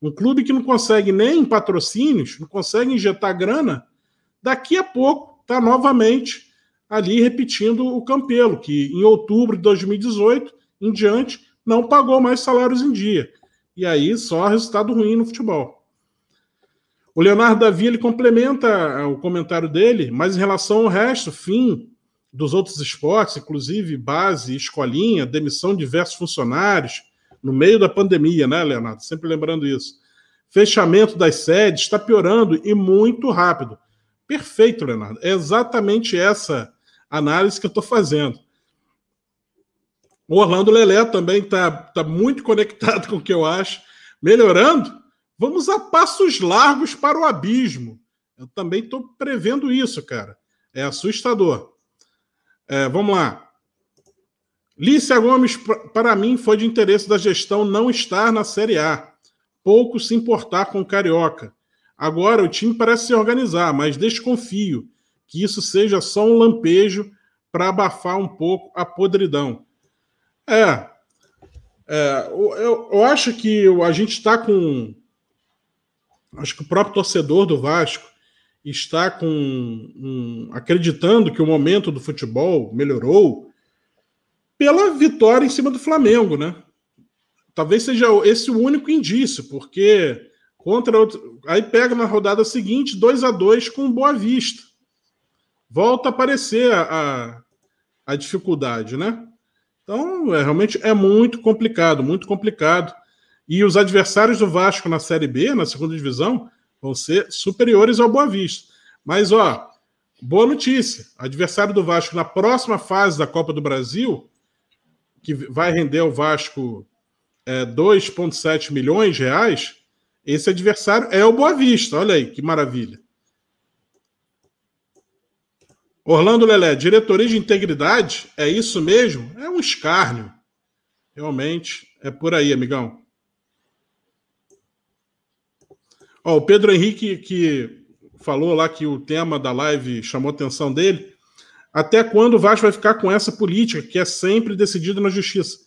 Um clube que não consegue nem patrocínios, não consegue injetar grana, daqui a pouco está novamente ali repetindo o Campelo, que em outubro de 2018 em diante não pagou mais salários em dia. E aí só resultado ruim no futebol. O Leonardo Davi ele complementa eh, o comentário dele, mas em relação ao resto, fim dos outros esportes, inclusive base, escolinha, demissão de diversos funcionários no meio da pandemia, né, Leonardo? Sempre lembrando isso. Fechamento das sedes está piorando e muito rápido. Perfeito, Leonardo. É exatamente essa análise que eu estou fazendo. O Orlando Lelé também está tá muito conectado com o que eu acho. Melhorando, vamos a passos largos para o abismo. Eu também estou prevendo isso, cara. É assustador. É, vamos lá. Lícia Gomes, para mim, foi de interesse da gestão não estar na Série A. Pouco se importar com o Carioca. Agora o time parece se organizar, mas desconfio que isso seja só um lampejo para abafar um pouco a podridão. É, é eu, eu, acho que a gente está com. Acho que o próprio torcedor do Vasco está com um, acreditando que o momento do futebol melhorou pela vitória em cima do Flamengo, né? Talvez seja esse o único indício, porque Contra outro... Aí pega na rodada seguinte 2 a 2 com Boa Vista. Volta a aparecer a, a, a dificuldade, né? Então, é, realmente é muito complicado, muito complicado. E os adversários do Vasco na Série B, na segunda divisão, vão ser superiores ao Boa Vista. Mas, ó, boa notícia: adversário do Vasco na próxima fase da Copa do Brasil, que vai render ao Vasco é, 2,7 milhões de reais, esse adversário é o Boa Vista. Olha aí, que maravilha. Orlando Lelé, diretoria de integridade? É isso mesmo? É um escárnio. Realmente, é por aí, amigão. Ó, o Pedro Henrique, que falou lá que o tema da live chamou a atenção dele. Até quando o Vasco vai ficar com essa política que é sempre decidida na justiça?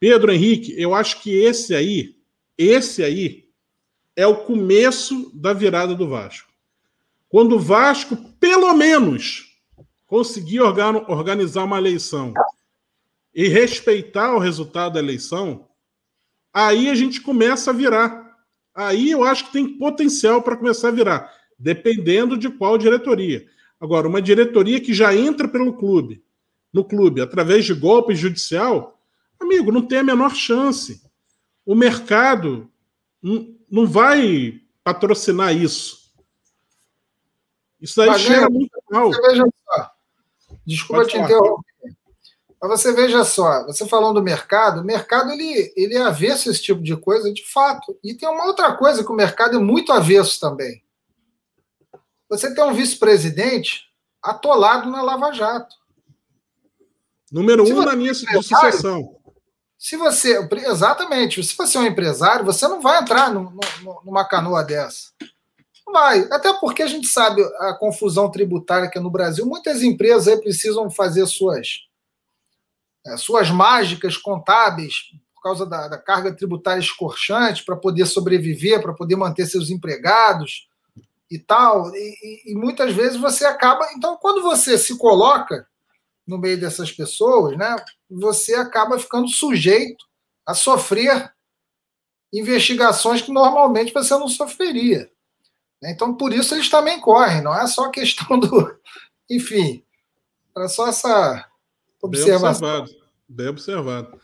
Pedro Henrique, eu acho que esse aí, esse aí, é o começo da virada do Vasco. Quando o Vasco, pelo menos, conseguir organizar uma eleição e respeitar o resultado da eleição, aí a gente começa a virar. Aí eu acho que tem potencial para começar a virar, dependendo de qual diretoria. Agora, uma diretoria que já entra pelo clube, no clube, através de golpe judicial, amigo, não tem a menor chance. O mercado não vai patrocinar isso. Isso aí cheira muito mal. Desculpa Pode te interromper. Mas você veja só, você falando do mercado, o mercado ele, ele é avesso a esse tipo de coisa, de fato. E tem uma outra coisa que o mercado é muito avesso também. Você tem um vice-presidente atolado na Lava Jato. Número se um na linha de sucessão. Se você. Exatamente. Se você é um empresário, você não vai entrar no, no, numa canoa dessa. Não vai. Até porque a gente sabe a confusão tributária que é no Brasil. Muitas empresas aí precisam fazer suas suas mágicas contábeis por causa da, da carga tributária escorchante para poder sobreviver, para poder manter seus empregados e tal. E, e, muitas vezes você acaba. Então, quando você se coloca no meio dessas pessoas, né, você acaba ficando sujeito a sofrer investigações que normalmente você não sofreria. Então, por isso eles também correm, não é só questão do. Enfim, era só essa observação. Bem observado. Bem observado.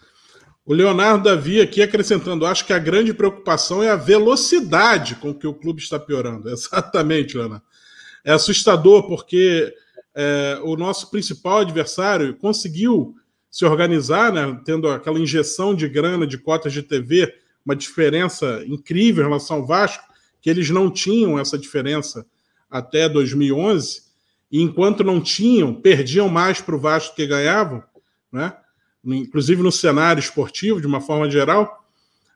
O Leonardo Davi aqui acrescentando, acho que a grande preocupação é a velocidade com que o clube está piorando. Exatamente, Leonardo. É assustador porque é, o nosso principal adversário conseguiu se organizar, né, tendo aquela injeção de grana de cotas de TV, uma diferença incrível em relação ao Vasco, que eles não tinham essa diferença até 2011, e enquanto não tinham, perdiam mais para o Vasco que ganhavam, né? inclusive no cenário esportivo, de uma forma geral.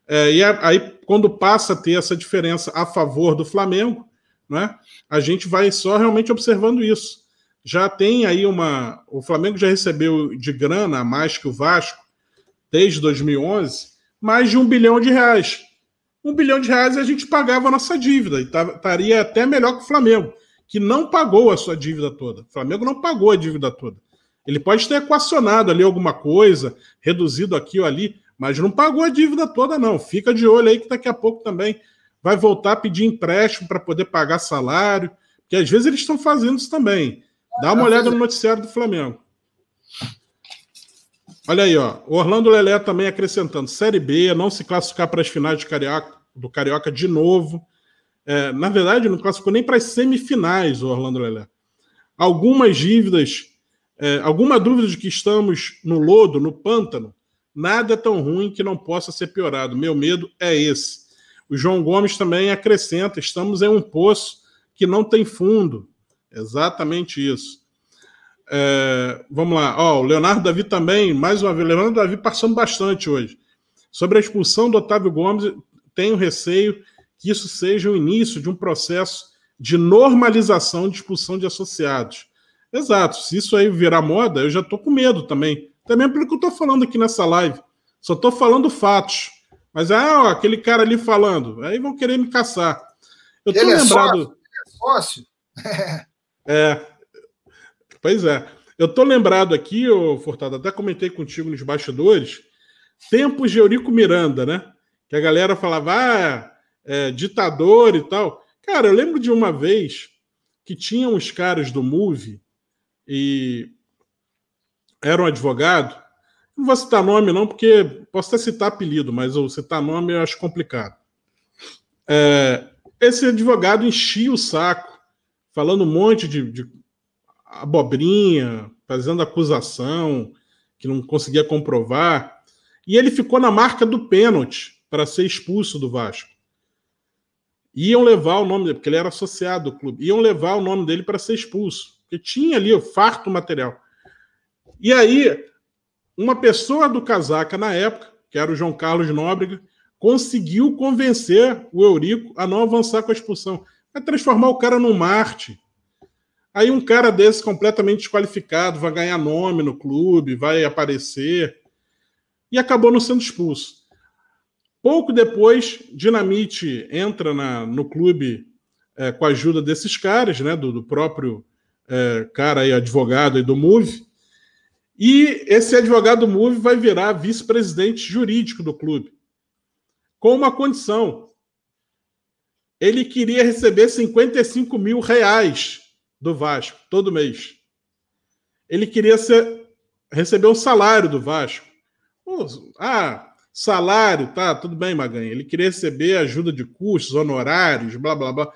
É, e aí, quando passa a ter essa diferença a favor do Flamengo, né, a gente vai só realmente observando isso. Já tem aí uma. O Flamengo já recebeu de grana a mais que o Vasco desde 2011, mais de um bilhão de reais. Um bilhão de reais a gente pagava a nossa dívida e estaria até melhor que o Flamengo, que não pagou a sua dívida toda. O Flamengo não pagou a dívida toda. Ele pode ter equacionado ali alguma coisa, reduzido aqui ou ali, mas não pagou a dívida toda, não. Fica de olho aí que daqui a pouco também vai voltar a pedir empréstimo para poder pagar salário, porque às vezes eles estão fazendo isso também. Dá uma olhada no noticiário do Flamengo. Olha aí, ó. Orlando Lelé também acrescentando: Série B, não se classificar para as finais de Carioca, do Carioca de novo. É, na verdade, não classificou nem para as semifinais o Orlando Lelé. Algumas dívidas, é, alguma dúvida de que estamos no lodo, no pântano, nada é tão ruim que não possa ser piorado. Meu medo é esse. O João Gomes também acrescenta: estamos em um poço que não tem fundo. Exatamente isso. É, vamos lá. O Leonardo Davi também, mais uma vez, Leonardo Davi passando bastante hoje. Sobre a expulsão do Otávio Gomes, tenho receio que isso seja o início de um processo de normalização de expulsão de associados. Exato. Se isso aí virar moda, eu já estou com medo também. Também pelo que eu estou falando aqui nessa live. Só estou falando fatos. Mas, ah, ó, aquele cara ali falando. Aí vão querer me caçar. Eu estou é lembrado. Sócio? Ele é sócio? É. Pois é. Eu tô lembrado aqui, ô Furtado, até comentei contigo nos bastidores, tempos de Eurico Miranda, né? Que a galera falava, ah, é, ditador e tal. Cara, eu lembro de uma vez que tinham os caras do Move e era um advogado. Não vou citar nome, não, porque posso até citar apelido, mas eu citar nome eu acho complicado. É, esse advogado enchia o saco falando um monte de, de abobrinha, fazendo acusação que não conseguia comprovar. E ele ficou na marca do pênalti para ser expulso do Vasco. Iam levar o nome dele, porque ele era associado do clube, iam levar o nome dele para ser expulso, porque tinha ali o farto material. E aí, uma pessoa do casaca na época, que era o João Carlos Nóbrega, conseguiu convencer o Eurico a não avançar com a expulsão. Vai transformar o cara num Marte. Aí um cara desse completamente desqualificado vai ganhar nome no clube, vai aparecer. E acabou não sendo expulso. Pouco depois, Dinamite entra na, no clube é, com a ajuda desses caras, né, do, do próprio é, cara aí, advogado aí do MOVE. E esse advogado do MOVE vai virar vice-presidente jurídico do clube. com uma condição. Ele queria receber 55 mil reais do Vasco todo mês. Ele queria ser, receber um salário do Vasco. ah, salário, tá, tudo bem, Maganha. Ele queria receber ajuda de custos, honorários, blá, blá, blá.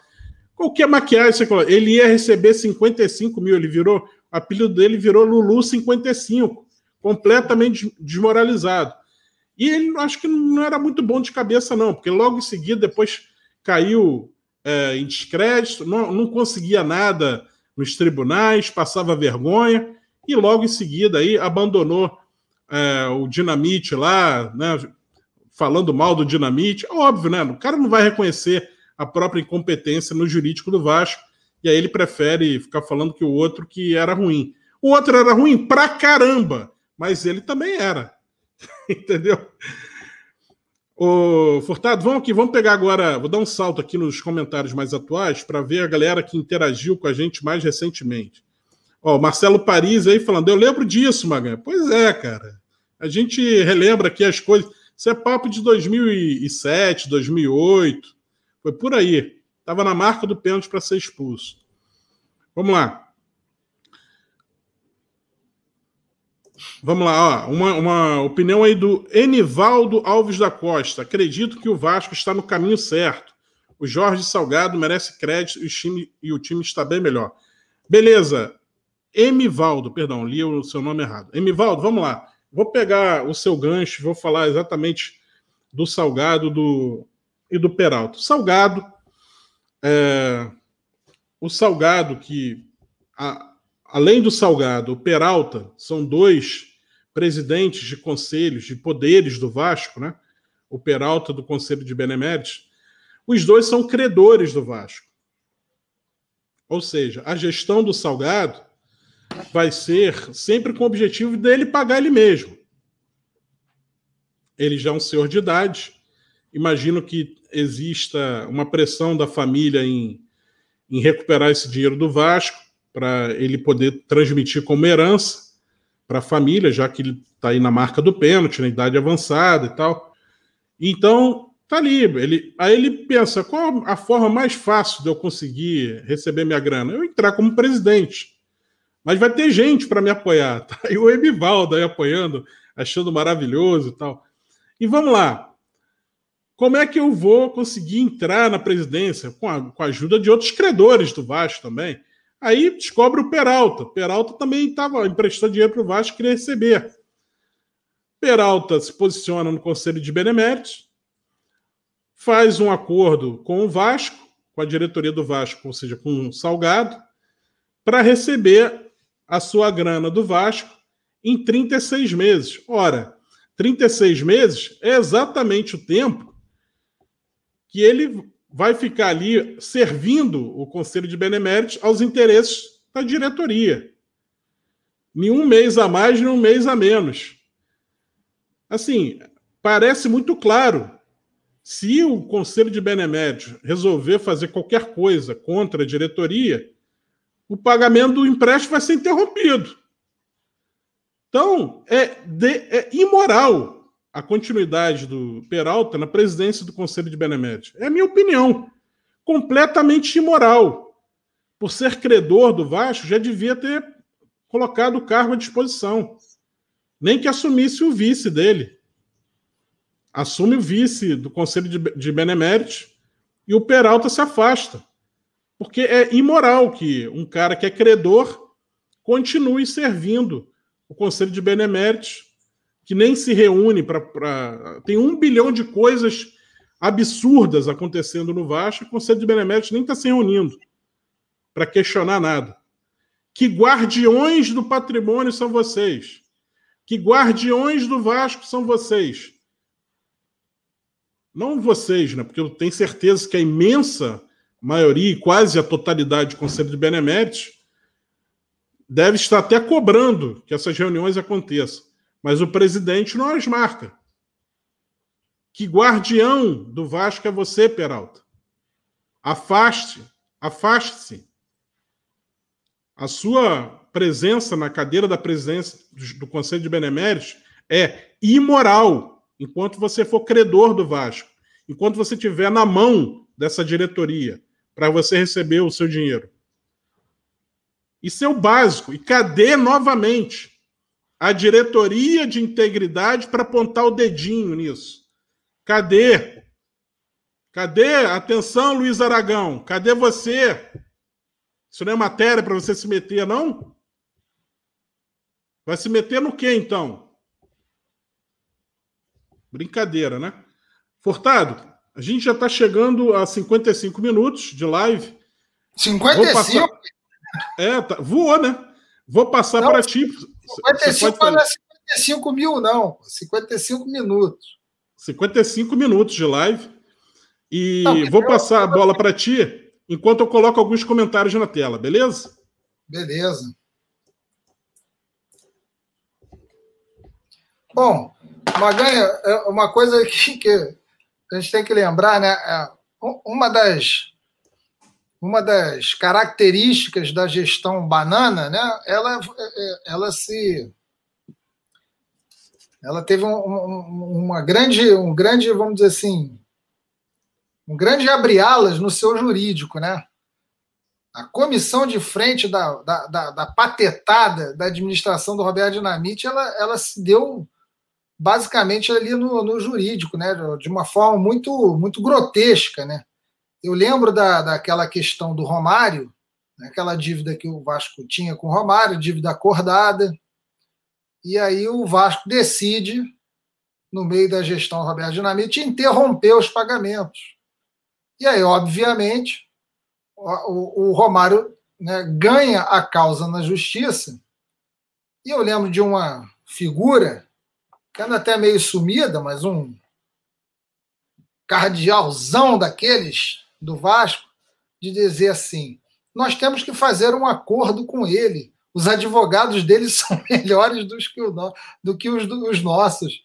Qualquer maquiagem você coloca. Ele ia receber 55 mil, ele virou, o apelido dele virou Lulu 55, completamente desmoralizado. E ele acho que não era muito bom de cabeça, não, porque logo em seguida, depois caiu é, em descrédito, não, não conseguia nada nos tribunais, passava vergonha, e logo em seguida aí abandonou é, o Dinamite lá, né, falando mal do Dinamite. Óbvio, né? O cara não vai reconhecer a própria incompetência no jurídico do Vasco, e aí ele prefere ficar falando que o outro que era ruim. O outro era ruim pra caramba, mas ele também era. Entendeu? Ô, Furtado, vamos aqui, vamos pegar agora, vou dar um salto aqui nos comentários mais atuais para ver a galera que interagiu com a gente mais recentemente. Ó, Marcelo Paris aí falando, eu lembro disso, Magan. Pois é, cara. A gente relembra aqui as coisas. Isso é papo de 2007, 2008. Foi por aí. Estava na marca do pênalti para ser expulso. Vamos lá. Vamos lá, ó. Uma, uma opinião aí do Enivaldo Alves da Costa. Acredito que o Vasco está no caminho certo. O Jorge Salgado merece crédito e o time, e o time está bem melhor. Beleza. Emivaldo, perdão, li o seu nome errado. Emivaldo, vamos lá. Vou pegar o seu gancho, vou falar exatamente do Salgado do, e do Peralta. Salgado, é, o Salgado que, a, além do Salgado, o Peralta são dois presidentes de conselhos, de poderes do Vasco, né? O Peralta do Conselho de Beneméritos. Os dois são credores do Vasco. Ou seja, a gestão do Salgado vai ser sempre com o objetivo dele pagar ele mesmo. Ele já é um senhor de idade. Imagino que exista uma pressão da família em, em recuperar esse dinheiro do Vasco para ele poder transmitir como herança para a família, já que ele está aí na marca do pênalti, na idade avançada e tal. Então, tá ali. Ele, aí ele pensa: qual a forma mais fácil de eu conseguir receber minha grana? Eu entrar como presidente. Mas vai ter gente para me apoiar. Tá? E o Emivaldo aí apoiando, achando maravilhoso e tal. E vamos lá. Como é que eu vou conseguir entrar na presidência? Com a, com a ajuda de outros credores do Vasco também. Aí descobre o Peralta. Peralta também estava emprestando dinheiro para o Vasco queria receber. Peralta se posiciona no Conselho de Beneméritos, faz um acordo com o Vasco, com a diretoria do Vasco, ou seja, com o Salgado, para receber a sua grana do Vasco em 36 meses. Ora, 36 meses é exatamente o tempo que ele vai ficar ali servindo o Conselho de Beneméritos aos interesses da diretoria. Nenhum mês a mais, nenhum mês a menos. Assim, parece muito claro. Se o Conselho de Beneméritos resolver fazer qualquer coisa contra a diretoria, o pagamento do empréstimo vai ser interrompido. Então, é, de, é imoral a continuidade do Peralta na presidência do Conselho de Beneméritos. É a minha opinião. Completamente imoral. Por ser credor do Vasco, já devia ter colocado o cargo à disposição. Nem que assumisse o vice dele. Assume o vice do Conselho de, de Beneméritos e o Peralta se afasta. Porque é imoral que um cara que é credor continue servindo o Conselho de Beneméritos, que nem se reúne para. Pra... Tem um bilhão de coisas absurdas acontecendo no Vasco, o Conselho de Beneméritos nem está se reunindo para questionar nada. Que guardiões do patrimônio são vocês? Que guardiões do Vasco são vocês? Não vocês, né? Porque eu tenho certeza que a imensa maioria e quase a totalidade do Conselho de Beneméritos deve estar até cobrando que essas reuniões aconteçam. Mas o presidente não as marca. Que guardião do Vasco é você, Peralta? Afaste, afaste-se. A sua presença na cadeira da presidência do Conselho de Beneméritos é imoral enquanto você for credor do Vasco. enquanto você tiver na mão dessa diretoria para você receber o seu dinheiro. Isso é o básico. E cadê novamente a diretoria de integridade para apontar o dedinho nisso? Cadê? Cadê? Atenção, Luiz Aragão. Cadê você? Isso não é matéria para você se meter, não? Vai se meter no quê, então? Brincadeira, né? Furtado, a gente já está chegando a 55 minutos de live. 55? Passar... É, tá... voou, né? Vou passar para ti. 55 não é 55 mil, não. 55 minutos. 55 minutos de live. E não, vou passar a bola para ti enquanto eu coloco alguns comentários na tela, beleza? Beleza. Bom, Maganha, é uma coisa que, que a gente tem que lembrar, né? É, uma das uma das características da gestão banana, né? Ela, é, ela se ela teve um, uma grande, um grande, vamos dizer assim, um grande abre-alas no seu jurídico, né? A comissão de frente da, da, da, da patetada da administração do Roberto Dinamite, ela, ela se deu basicamente ali no, no jurídico, né? De uma forma muito, muito grotesca, né? Eu lembro da, daquela questão do Romário, né? aquela dívida que o Vasco tinha com o Romário, dívida acordada, e aí o Vasco decide, no meio da gestão Roberto Dinamite, interromper os pagamentos. E aí, obviamente, o, o Romário né, ganha a causa na justiça. E eu lembro de uma figura anda até meio sumida, mas um cardealzão daqueles do Vasco, de dizer assim: nós temos que fazer um acordo com ele. Os advogados dele são melhores do que, o, do que os, os nossos.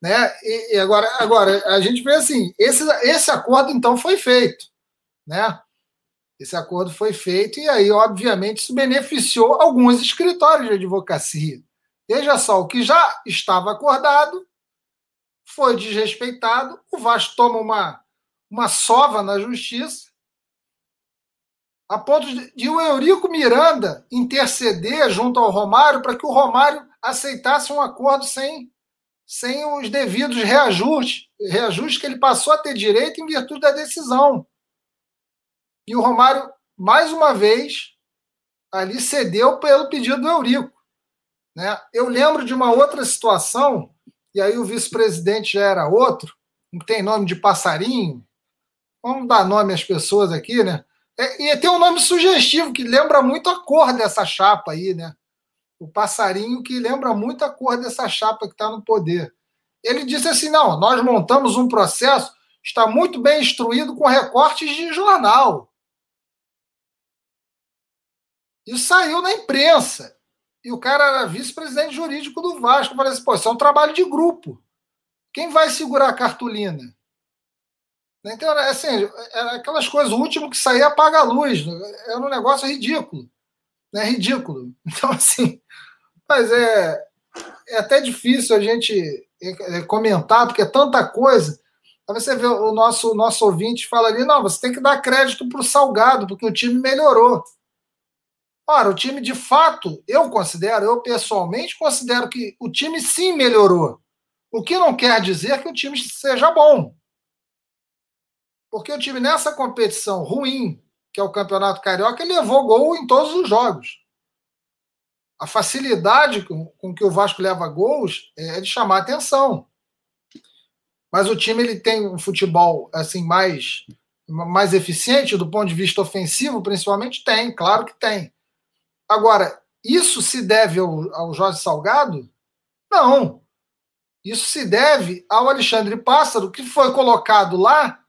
Né? E, e, agora, agora, a gente vê assim: esse, esse acordo então foi feito. Né? Esse acordo foi feito, e aí, obviamente, isso beneficiou alguns escritórios de advocacia. Veja só, o que já estava acordado foi desrespeitado. O Vasco toma uma, uma sova na justiça, a ponto de o Eurico Miranda interceder junto ao Romário para que o Romário aceitasse um acordo sem, sem os devidos reajustes, reajustes que ele passou a ter direito em virtude da decisão. E o Romário, mais uma vez, ali cedeu pelo pedido do Eurico. Né? Eu lembro de uma outra situação, e aí o vice-presidente já era outro, não tem nome de passarinho. Vamos dar nome às pessoas aqui, né? É, e tem um nome sugestivo que lembra muito a cor dessa chapa aí, né? O passarinho que lembra muito a cor dessa chapa que está no poder. Ele disse assim: não, nós montamos um processo, está muito bem instruído com recortes de jornal. Isso saiu na imprensa. E o cara era vice-presidente jurídico do Vasco. Eu falei assim, pô, isso é um trabalho de grupo. Quem vai segurar a cartolina? Então, assim, era aquelas coisas, o último que saía apaga a luz. Era um negócio ridículo. Né? Ridículo. Então, assim, mas é, é até difícil a gente é, é, comentar, porque é tanta coisa. Aí você vê o nosso, o nosso ouvinte fala ali, não, você tem que dar crédito para o Salgado, porque o time melhorou. Ora, o time de fato, eu considero, eu pessoalmente considero que o time sim melhorou. O que não quer dizer que o time seja bom. Porque o time nessa competição ruim, que é o Campeonato Carioca, ele levou gol em todos os jogos. A facilidade com, com que o Vasco leva gols é de chamar atenção. Mas o time ele tem um futebol assim mais mais eficiente do ponto de vista ofensivo, principalmente tem, claro que tem. Agora, isso se deve ao, ao Jorge Salgado? Não. Isso se deve ao Alexandre Pássaro, que foi colocado lá,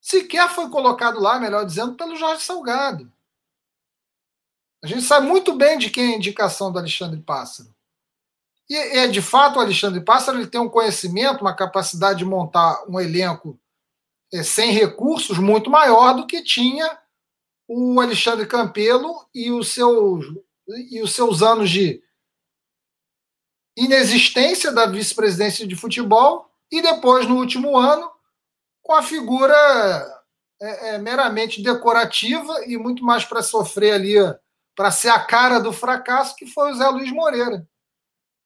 sequer foi colocado lá, melhor dizendo, pelo Jorge Salgado. A gente sabe muito bem de quem é a indicação do Alexandre Pássaro. E é de fato o Alexandre Pássaro ele tem um conhecimento, uma capacidade de montar um elenco é, sem recursos muito maior do que tinha o Alexandre Campelo e os seus, e os seus anos de inexistência da vice-presidência de futebol e depois, no último ano, com a figura é, é, meramente decorativa e muito mais para sofrer ali, para ser a cara do fracasso, que foi o Zé Luiz Moreira,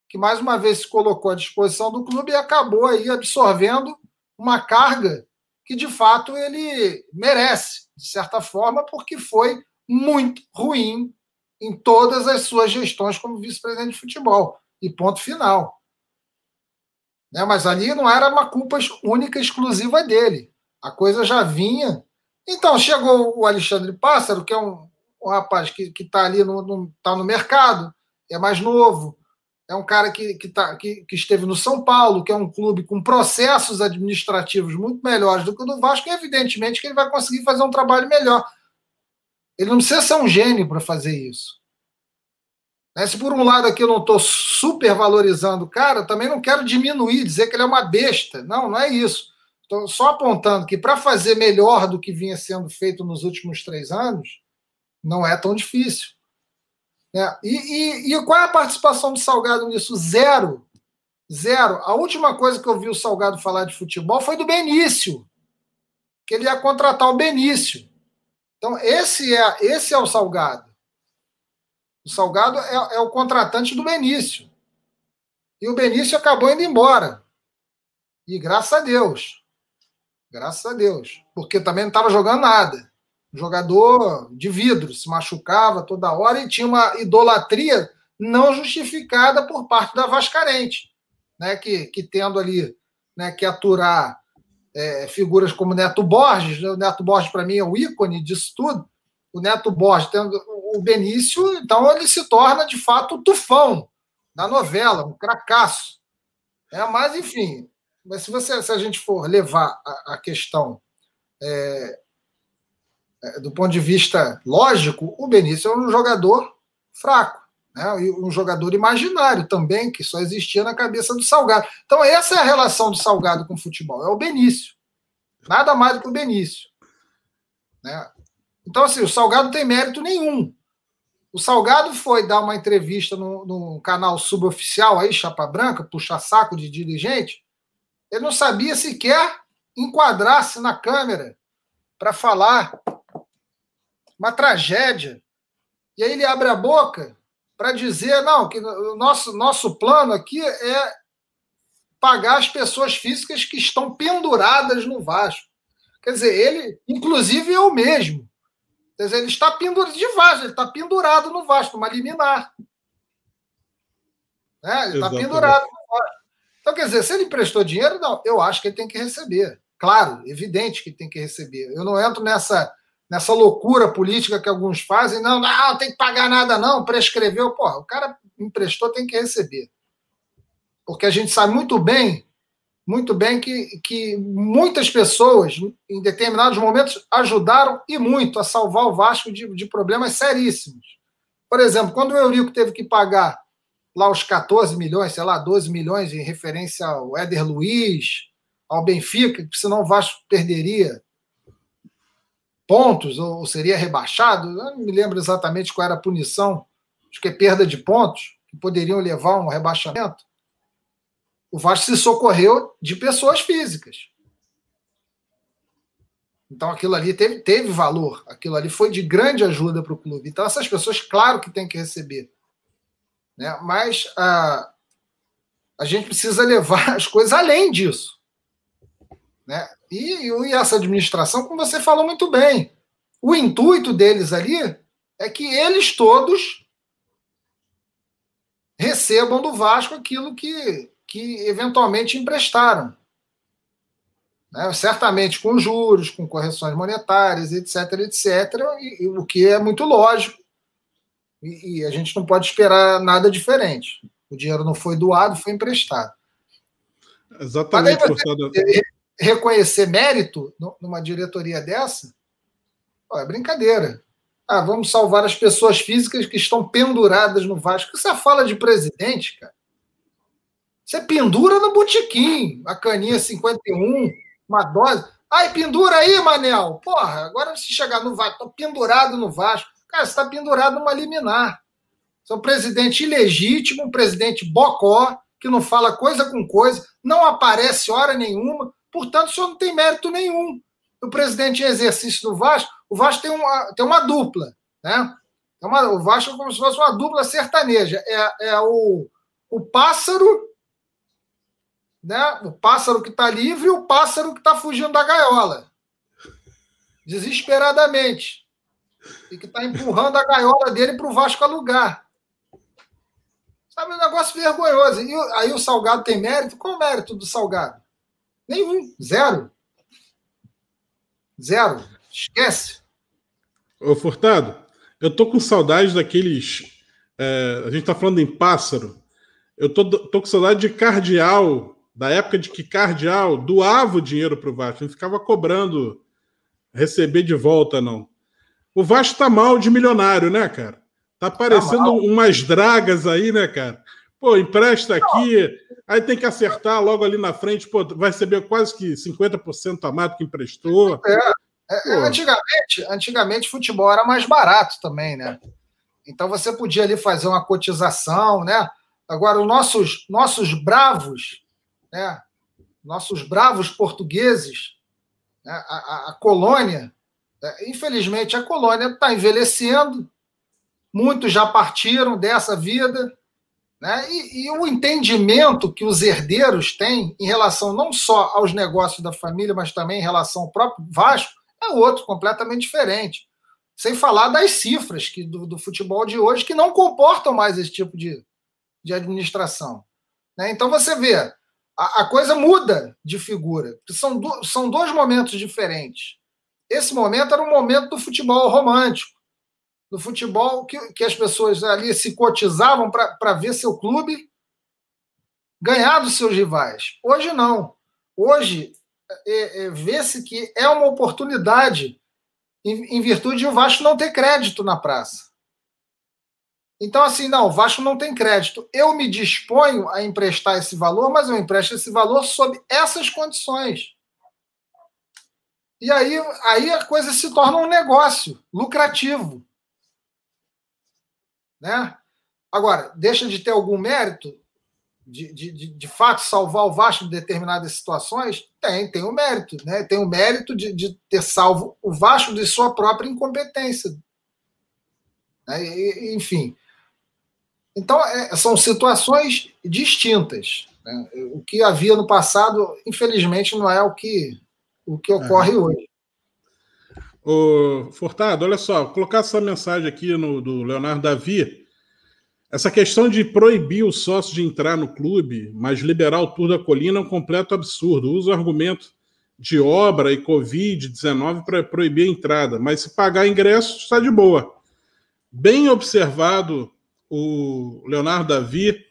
que mais uma vez se colocou à disposição do clube e acabou aí absorvendo uma carga que de fato ele merece, de certa forma, porque foi muito ruim em todas as suas gestões como vice-presidente de futebol. E ponto final. Né? Mas ali não era uma culpa única, exclusiva dele. A coisa já vinha. Então, chegou o Alexandre Pássaro, que é um, um rapaz que está ali no, no, tá no mercado, é mais novo, é um cara que, que, tá, que, que, esteve no São Paulo, que é um clube com processos administrativos muito melhores do que o do Vasco, e evidentemente que ele vai conseguir fazer um trabalho melhor. Ele não precisa ser um gênio para fazer isso. Né? Se por um lado aqui eu não estou super valorizando o cara, também não quero diminuir, dizer que ele é uma besta. Não, não é isso. Estou só apontando que para fazer melhor do que vinha sendo feito nos últimos três anos, não é tão difícil. Né? E, e, e qual é a participação do Salgado nisso? Zero. Zero. A última coisa que eu vi o Salgado falar de futebol foi do Benício, que ele ia contratar o Benício. Então, esse é, esse é o Salgado. O Salgado é, é o contratante do Benício. E o Benício acabou indo embora. E graças a Deus. Graças a Deus. Porque também não estava jogando nada. Jogador de vidro, se machucava toda hora e tinha uma idolatria não justificada por parte da Vascarente, né? que, que tendo ali né, que aturar é, figuras como Neto Borges, né? o Neto Borges para mim é o ícone disso tudo, o Neto Borges tendo o Benício, então ele se torna de fato o tufão da novela, um cracaço. É, mas, enfim, mas se, você, se a gente for levar a, a questão é, do ponto de vista lógico, o Benício é um jogador fraco, né? um jogador imaginário também, que só existia na cabeça do Salgado. Então, essa é a relação do Salgado com o futebol, é o Benício. Nada mais do que o Benício. Né? Então, assim, o Salgado não tem mérito nenhum. O Salgado foi dar uma entrevista no, no canal suboficial aí, Chapa Branca, puxa saco de dirigente. Ele não sabia sequer enquadrar-se na câmera para falar uma tragédia. E aí ele abre a boca para dizer, não, que o nosso, nosso plano aqui é pagar as pessoas físicas que estão penduradas no Vasco. Quer dizer, ele, inclusive eu mesmo, Quer dizer, ele está pendurado de Vasco, ele está pendurado no Vasco, numa liminar. Né? Ele está pendurado no Vasco. Então, quer dizer, se ele emprestou dinheiro, não, eu acho que ele tem que receber. Claro, evidente que tem que receber. Eu não entro nessa, nessa loucura política que alguns fazem, não, não, tem que pagar nada, não, prescreveu. Porra, o cara emprestou, tem que receber. Porque a gente sabe muito bem muito bem que, que muitas pessoas, em determinados momentos, ajudaram e muito a salvar o Vasco de, de problemas seríssimos. Por exemplo, quando o Eurico teve que pagar lá os 14 milhões, sei lá, 12 milhões em referência ao Éder Luiz, ao Benfica, que senão o Vasco perderia pontos ou seria rebaixado. Não me lembro exatamente qual era a punição, acho que é perda de pontos, que poderiam levar a um rebaixamento o Vasco se socorreu de pessoas físicas. Então aquilo ali teve, teve valor, aquilo ali foi de grande ajuda para o clube. Então essas pessoas, claro que tem que receber. Né? Mas a, a gente precisa levar as coisas além disso. Né? E, e essa administração, como você falou muito bem, o intuito deles ali é que eles todos recebam do Vasco aquilo que que eventualmente emprestaram. Né? Certamente com juros, com correções monetárias, etc., etc., e, e o que é muito lógico. E, e, a gente não pode esperar nada diferente. O dinheiro não foi doado, foi emprestado. Exatamente. Você reconhecer mérito numa diretoria dessa, ó, é brincadeira. Ah, vamos salvar as pessoas físicas que estão penduradas no Vasco. Você fala de presidente, cara. Você pendura no botequim, a caninha 51, uma dose. Ai, pendura aí, Manel. Porra, agora se chegar no Vasco, tô pendurado no Vasco. Cara, você está pendurado numa liminar. Você é um presidente ilegítimo, um presidente bocó, que não fala coisa com coisa, não aparece hora nenhuma, Portanto, o senhor não tem mérito nenhum. O presidente em exercício do Vasco, o Vasco tem uma, tem uma dupla, né? É uma, o Vasco é como se fosse uma dupla sertaneja. É, é o, o pássaro, né? O pássaro que está livre e o pássaro que está fugindo da gaiola. Desesperadamente. E que está empurrando a gaiola dele para o Vasco alugar. Sabe, um negócio vergonhoso. E aí o Salgado tem mérito? Qual o mérito do Salgado? Nenhum. Zero. Zero. Esquece. Ô, Furtado, eu tô com saudade daqueles. É, a gente tá falando em pássaro. Eu tô, tô com saudade de cardeal, da época de que cardeal doava o dinheiro pro Vasco, não ficava cobrando receber de volta, não. O Vasco tá mal de milionário, né, cara? Tá aparecendo tá umas dragas aí, né, cara? Pô, empresta aqui, aí tem que acertar logo ali na frente, pô, vai receber quase que 50% a mais do que emprestou. É, é, antigamente, antigamente futebol era mais barato também, né? Então você podia ali fazer uma cotização, né? Agora, os nossos, nossos bravos, né? Nossos bravos portugueses, né? a, a, a colônia, é, infelizmente a colônia está envelhecendo, muitos já partiram dessa vida, né? E, e, o entendimento que os herdeiros têm em relação não só aos negócios da família, mas também em relação ao próprio Vasco, é outro, completamente diferente. Sem falar das cifras que, do, do futebol de hoje, que não comportam mais esse tipo de, de administração. Né? Então você vê, a, a, coisa muda de figura. São, do, são dois momentos diferentes. Esse momento era um momento do futebol romântico do futebol que, que as pessoas ali se cotizavam para ver seu clube ganhar dos seus rivais. Hoje não. Hoje é, é, vê-se que é uma oportunidade em, em virtude de o Vasco não ter crédito na praça. Então, assim, não, o Vasco não tem crédito. Eu me disponho a emprestar esse valor, mas eu empresto esse valor sob essas condições. E aí, aí a coisa se torna um negócio lucrativo. Né? Agora, deixa de ter algum mérito de, de, de, de fato salvar o Vasco em determinadas situações? Tem, tem o um mérito, né? Tem o um mérito de, de ter salvo o Vasco de sua própria incompetência. Né? E, enfim. Então, é, são situações distintas. Né? O que havia no passado, infelizmente, não é o que, o que ocorre hoje. Ô, Furtado, olha só, vou colocar essa mensagem aqui no, do Leonardo Davi. Essa questão de proibir o sócio de entrar no clube, mas liberar o Tour da Colina é um completo absurdo. Usa o argumento de obra e Covid-19 para proibir a entrada, mas se pagar ingresso, está de boa. Bem observado o Leonardo Davi.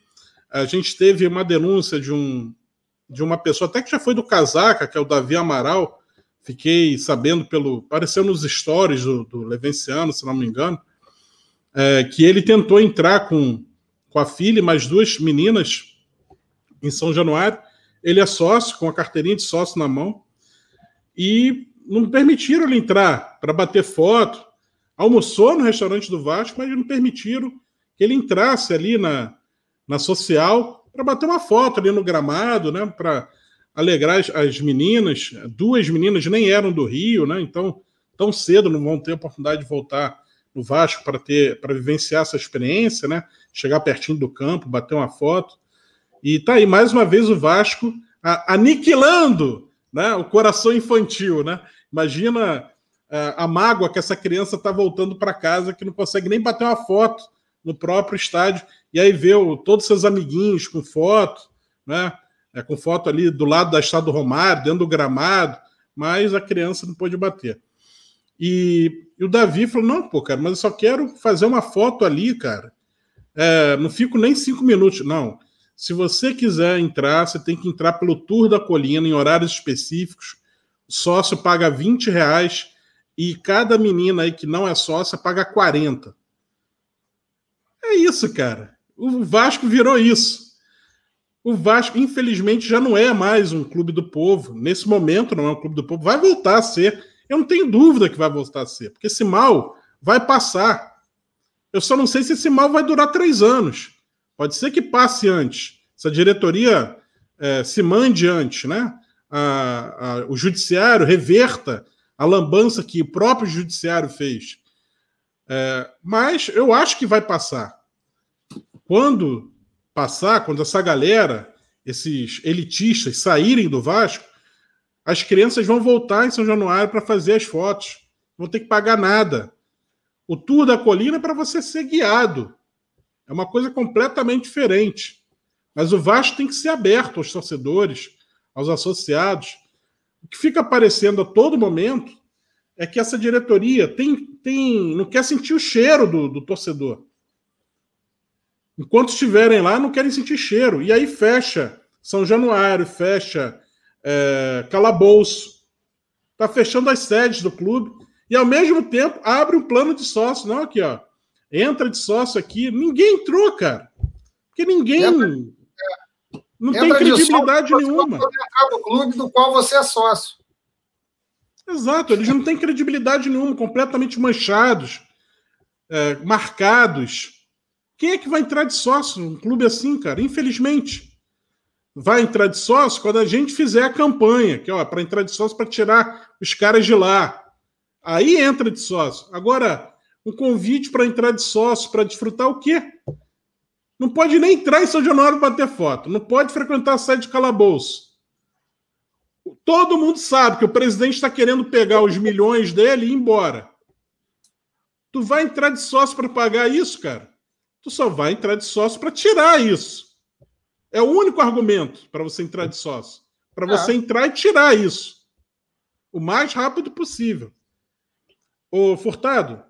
A gente teve uma denúncia de, um, de uma pessoa, até que já foi do Casaca, que é o Davi Amaral, Fiquei sabendo pelo. Apareceu nos stories do, do Levenciano, se não me engano, é, que ele tentou entrar com, com a filha e mais duas meninas em São Januário. Ele é sócio, com a carteirinha de sócio na mão, e não permitiram ele entrar para bater foto. Almoçou no restaurante do Vasco, mas não permitiram que ele entrasse ali na, na social para bater uma foto ali no gramado, né? Para alegrar as, as, meninas. Duas meninas nem eram do Rio, né? Então, tão cedo não vão ter oportunidade de voltar no Vasco para ter para vivenciar essa experiência, né? Chegar pertinho do campo, bater uma foto. E tá aí mais uma vez o Vasco aniquilando, né? O coração infantil, né? Imagina a, é, a mágoa que essa criança está voltando para casa que não consegue nem bater uma foto no próprio estádio e aí vê o, todos seus amiguinhos com foto, né? É, com foto ali do lado da Estado Romário, dentro do gramado, mas a criança não pôde bater. E, e, o Davi falou: não, pô, cara, mas eu só quero fazer uma foto ali, cara. É, não fico nem cinco minutos. Não. Se você quiser entrar, você tem que entrar pelo Tour da Colina em horários específicos. O sócio paga 20 reais e cada menina aí que não é sócia paga 40. É isso, cara. O Vasco virou isso. O Vasco, infelizmente, já não é mais um clube do povo. Nesse momento, não é um clube do povo. Vai voltar a ser. Eu não tenho dúvida que vai voltar a ser, porque esse mal vai passar. Eu só não sei se esse mal vai durar três anos. Pode ser que passe antes. Essa diretoria é, se mande antes, né? a, a, o judiciário reverta a lambança que o próprio judiciário fez. É, mas eu acho que vai passar. Quando passar, quando essa galera, esses elitistas, saírem do Vasco, as crianças vão voltar em São Januário para fazer as fotos. Não vão ter que pagar nada. O tour da colina é para você ser guiado. É uma coisa completamente diferente. Mas o Vasco tem que ser aberto aos torcedores, aos associados. O que fica aparecendo a todo momento é que essa diretoria tem, tem não quer sentir o cheiro do, do torcedor. Enquanto estiverem lá, não querem sentir cheiro. E aí fecha São Januário, fecha é, Calabouço. Está fechando as sedes do clube. E ao mesmo tempo abre um plano de sócio. Não, aqui, ó. Entra de sócio aqui. Ninguém entrou, cara. Porque ninguém. Não Entra tem credibilidade nenhuma. Entrar no clube do qual você é sócio. Exato, eles não têm credibilidade nenhuma, completamente manchados, é, marcados. Quem é que vai entrar de sócio num clube assim, cara? Infelizmente. Vai entrar de sócio quando a gente fizer a campanha, que é para entrar de sócio para tirar os caras de lá. Aí entra de sócio. Agora, um convite para entrar de sócio para desfrutar o quê? Não pode nem entrar em São Januário bater foto. Não pode frequentar a sede de calabouço. Todo mundo sabe que o presidente está querendo pegar os milhões dele e ir embora. Tu vai entrar de sócio para pagar isso, cara? Tu só vai entrar de sócio para tirar isso. É o único argumento para você entrar de sócio. Para é. você entrar e tirar isso. O mais rápido possível. Ô, Furtado,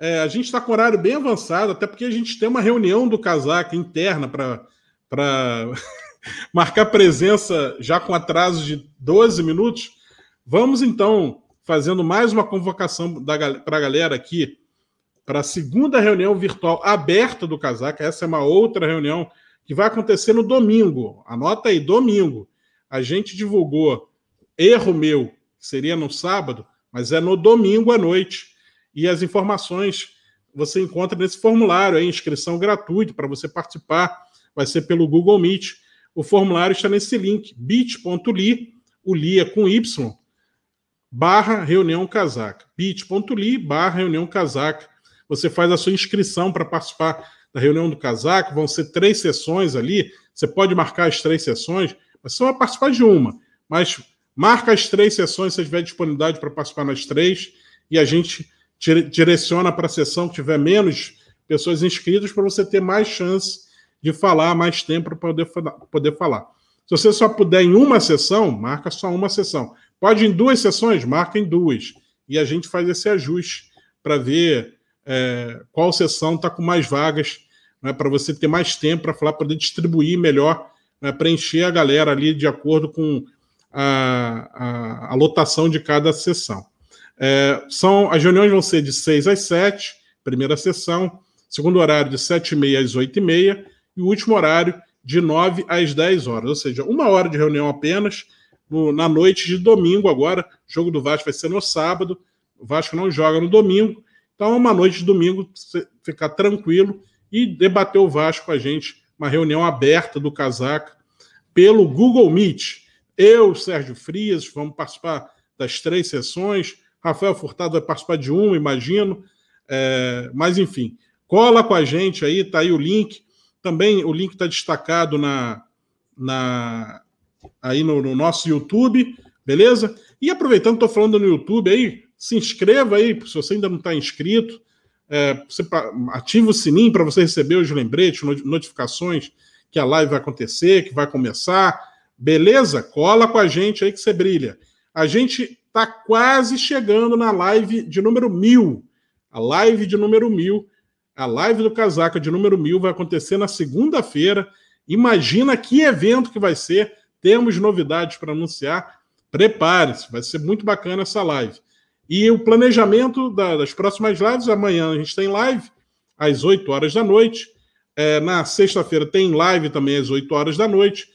é, a gente está com horário bem avançado, até porque a gente tem uma reunião do casaca interna para marcar presença já com atraso de 12 minutos. Vamos então fazendo mais uma convocação para a galera aqui para a segunda reunião virtual aberta do Casaca. Essa é uma outra reunião que vai acontecer no domingo. Anota aí, domingo. A gente divulgou erro meu, seria no sábado, mas é no domingo à noite. E as informações você encontra nesse formulário, aí, inscrição gratuita para você participar. Vai ser pelo Google Meet. O formulário está nesse link, bit.ly, o li é com Y, barra reunião casaca. bit.ly, barra reunião casaca. Você faz a sua inscrição para participar da reunião do casaco. Vão ser três sessões ali. Você pode marcar as três sessões, mas você vai participar de uma. Mas marca as três sessões se tiver disponibilidade para participar nas três e a gente direciona para a sessão que tiver menos pessoas inscritas para você ter mais chance de falar, mais tempo para poder, poder falar. Se você só puder em uma sessão, marca só uma sessão. Pode em duas sessões, marca em duas. E a gente faz esse ajuste para ver é, qual sessão está com mais vagas, né, para você ter mais tempo para falar, poder distribuir melhor, né, preencher a galera ali de acordo com a, a, a lotação de cada sessão. É, são, as reuniões vão ser de 6 às 7, primeira sessão, segundo horário de 7h30 às 8h30, e o último horário de 9 às 10 horas, ou seja, uma hora de reunião apenas, no, na noite de domingo agora, o jogo do Vasco vai ser no sábado, o Vasco não joga no domingo, então uma noite de domingo, ficar tranquilo e debater o Vasco com a gente, uma reunião aberta do Casaca, pelo Google Meet. Eu, Sérgio Frias, vamos participar das três sessões, Rafael Furtado vai participar de uma, imagino. É, mas, enfim, cola com a gente aí, tá aí o link. Também o link está destacado na, na aí no, no, nosso YouTube, beleza? E aproveitando, estou falando no YouTube aí, se inscreva aí, se você ainda não está inscrito. É, você o sininho para você receber os lembretes, notificações que a live vai acontecer, que vai começar. Beleza? Cola com a gente aí que você brilha. A gente está quase chegando na live de número mil. A live de número mil, a live do casaca de número mil vai acontecer na segunda-feira. Imagina que evento que vai ser. Temos novidades para anunciar. Prepare-se, vai ser muito bacana essa live. E o planejamento das próximas lives, amanhã a gente tem live às 8 horas da noite. É, na sexta-feira tem live também às 8 horas da noite.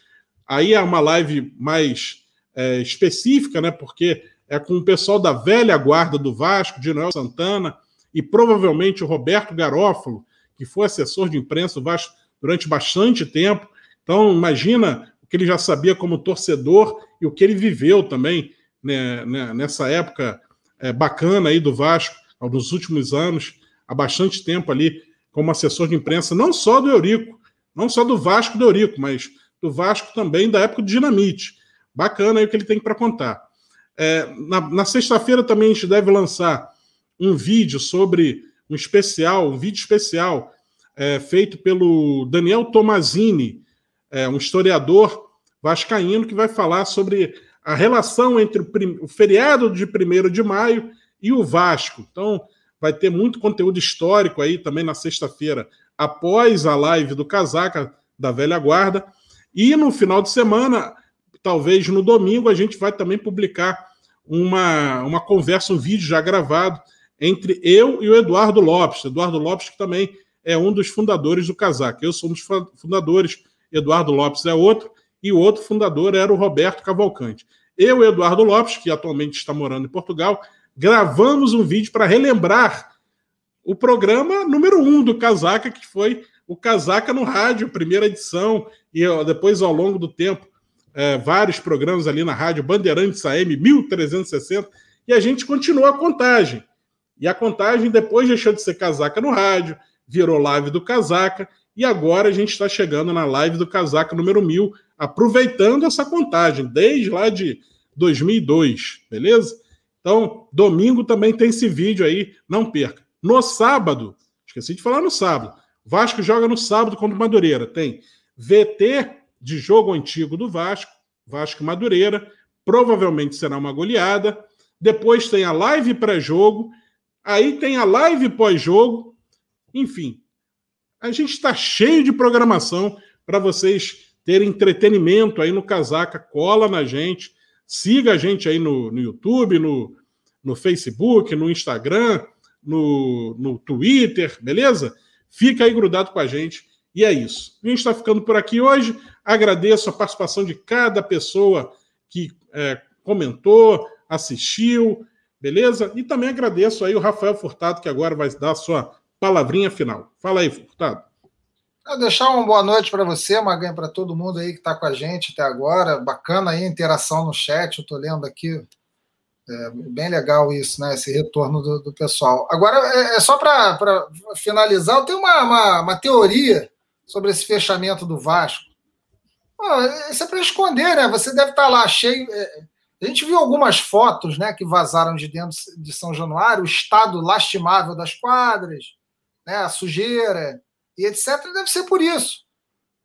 Aí é uma live mais é, específica, né? Porque é com o pessoal da velha guarda do Vasco, de Noel Santana, e provavelmente o Roberto Garófalo, que foi assessor de imprensa do Vasco durante bastante tempo. Então, imagina o que ele já sabia como torcedor e o que ele viveu também né, né, nessa época é, bacana aí do Vasco, nos últimos anos, há bastante tempo ali, como assessor de imprensa, não só do Eurico, não só do Vasco do Eurico, mas do Vasco também da época do Dinamite. Bacana aí o que ele tem para contar. É, na, na sexta-feira também a gente deve lançar um vídeo sobre um especial, um vídeo especial é, feito pelo Daniel Tomazini, é, um historiador vascaíno que vai falar sobre a relação entre o, o feriado de 1 de maio e o Vasco. Então, vai ter muito conteúdo histórico aí também na sexta-feira, após a live do Casaca da Velha Guarda. E no final de semana, talvez no domingo, a gente vai também publicar uma, uma conversa, um vídeo já gravado entre eu e o Eduardo Lopes. Eduardo Lopes, que também é um dos fundadores do Casaca. Eu sou um dos fundadores, Eduardo Lopes é outro, e o outro fundador era o Roberto Cavalcante. Eu e Eduardo Lopes, que atualmente está morando em Portugal, gravamos um vídeo para relembrar o programa número um do Casaca, que foi o Casaca no Rádio, primeira edição, e depois, ao longo do tempo, é, vários programas ali na rádio, Bandeirantes AM 1360, e a gente continuou a contagem. E a contagem depois deixou de ser Casaca no Rádio, virou live do Casaca, e agora a gente está chegando na live do Casaca número 1000, aproveitando essa contagem, desde lá de 2002, beleza? Então, domingo também tem esse vídeo aí, não perca. No sábado, esqueci de falar no sábado, Vasco joga no sábado contra o Madureira. Tem VT de jogo antigo do Vasco, Vasco Madureira, provavelmente será uma goleada. Depois tem a live pré-jogo, aí tem a live pós-jogo. Enfim, a gente está cheio de programação para vocês terem entretenimento aí no Casaca. Cola na gente, siga a gente aí no, no YouTube, no, no Facebook, no Instagram, no, no Twitter, beleza? Fica aí grudado com a gente. E é isso. A gente está ficando por aqui hoje. Agradeço a participação de cada pessoa que é, comentou, assistiu, beleza? E também agradeço aí o Rafael Furtado, que agora vai dar a sua palavrinha final. Fala aí, Furtado. Deixar uma boa noite para você, Maganha, para todo mundo aí que está com a gente até agora. Bacana aí a interação no chat, eu estou lendo aqui. É bem legal isso, né? Esse retorno do, do pessoal. Agora, é, é só para finalizar, eu tenho uma, uma, uma teoria sobre esse fechamento do Vasco. isso é para esconder, né? Você deve estar tá lá cheio. É, a gente viu algumas fotos né, que vazaram de dentro de São Januário, o estado lastimável das quadras, né, a sujeira e etc. Deve ser por isso.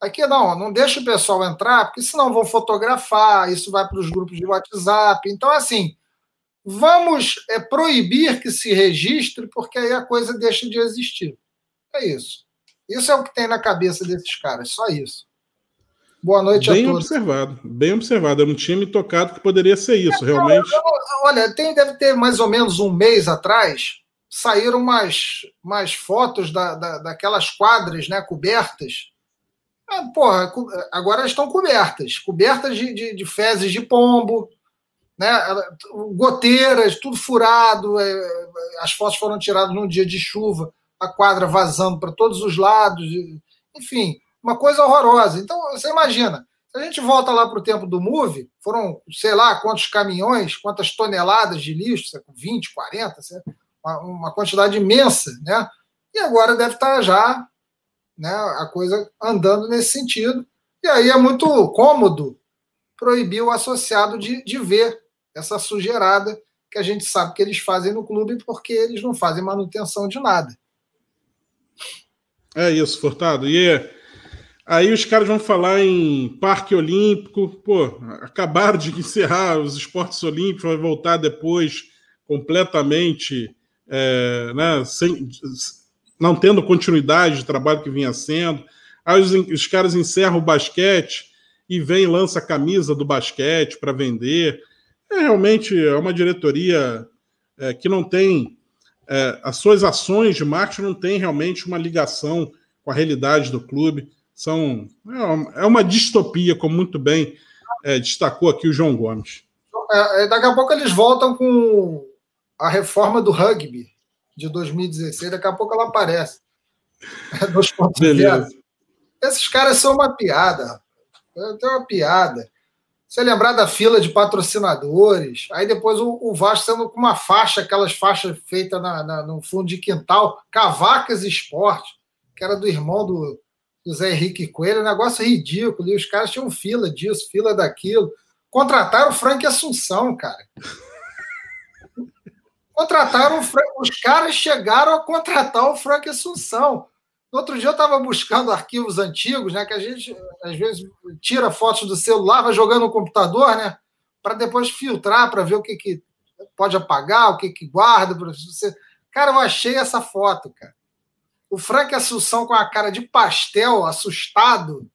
Aqui não, não deixa o pessoal entrar, porque senão vão fotografar, isso vai para os grupos de WhatsApp. Então, assim, vamos é, proibir que se registre, porque aí a coisa deixa de existir. É isso. Isso é o que tem na cabeça desses caras, só isso. Boa noite bem a todos. Bem observado, bem observado. Eu não tinha me tocado que poderia ser isso, é, realmente. Eu, eu, olha, tem, deve ter mais ou menos um mês atrás, saíram mais, mais fotos da, da, daquelas quadras né, cobertas. Ah, porra, agora estão cobertas cobertas de, de, de, fezes de pombo, né, goteiras, tudo furado. É, as fotos foram tiradas num dia de chuva a quadra vazando para todos os lados, enfim, uma coisa horrorosa. Então, você imagina, a gente volta lá para o tempo do Move, foram, sei lá, quantos caminhões, quantas toneladas de lixo, 20, 40, uma quantidade imensa, né? E agora deve estar tá já né, a coisa andando nesse sentido. E aí é muito cômodo proibir o associado de, de ver essa sujeirada que a gente sabe que eles fazem no clube porque eles não fazem manutenção de nada. É isso, Furtado. E aí os caras vão falar em Parque Olímpico. Pô, acabaram de encerrar os esportes olímpicos, vai voltar depois completamente, é, né, sem, não tendo continuidade de trabalho que vinha sendo. Aí os, os caras encerram o basquete e vem lança a camisa do basquete para vender. É realmente é uma diretoria é, que não tem é, as suas ações de marketing não têm realmente uma ligação com a realidade do clube. São, é uma é distopia, como muito bem é, destacou aqui o João Gomes. É, é daqui a pouco eles voltam com a reforma do rugby de 2016, daqui a pouco ela aparece. Beleza. Esses caras são uma piada. Tem uma piada. Você lembrar da fila de patrocinadores, aí depois o, o Vasco sendo com uma faixa, aquelas faixas feitas na, na, no fundo de quintal, Cavacas Esporte, que era do irmão do, do Zé Henrique Coelho, negócio ridículo, e os caras tinham fila disso, fila daquilo. Contrataram o Frank Assunção, cara. Contrataram os caras chegaram a contratar o Frank Assunção. Outro dia eu estava buscando arquivos antigos, né? Que a gente às vezes tira fotos do celular, vai jogando no computador, né? Para depois filtrar, para ver o que, que pode apagar, o que, que guarda. Você... Cara, eu achei essa foto, cara. O Frank Assunção com a cara de pastel, assustado,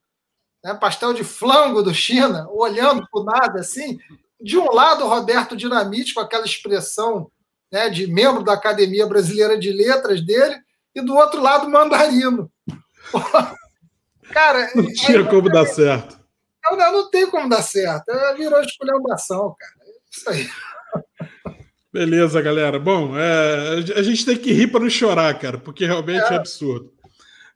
né? pastel de flango do China, olhando para nada assim. De um lado, Roberto Dinamite, com aquela expressão né, de membro da Academia Brasileira de Letras dele, e do outro lado, mandarino. Cara, não tinha como dar certo. Não, não, tem como dar certo. Virou esculhambação, cara. É isso aí. Beleza, galera. Bom, é, a gente tem que rir para não chorar, cara, porque realmente é. é. absurdo.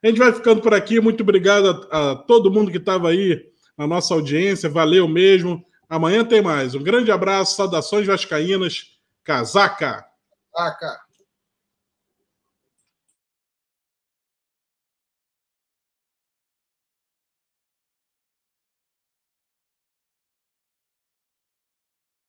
A gente vai ficando por aqui. Muito obrigado a, a todo mundo que estava aí na nossa audiência. Valeu mesmo. Amanhã tem mais. Um grande abraço, saudações vascaínas. Casaca! Casaca!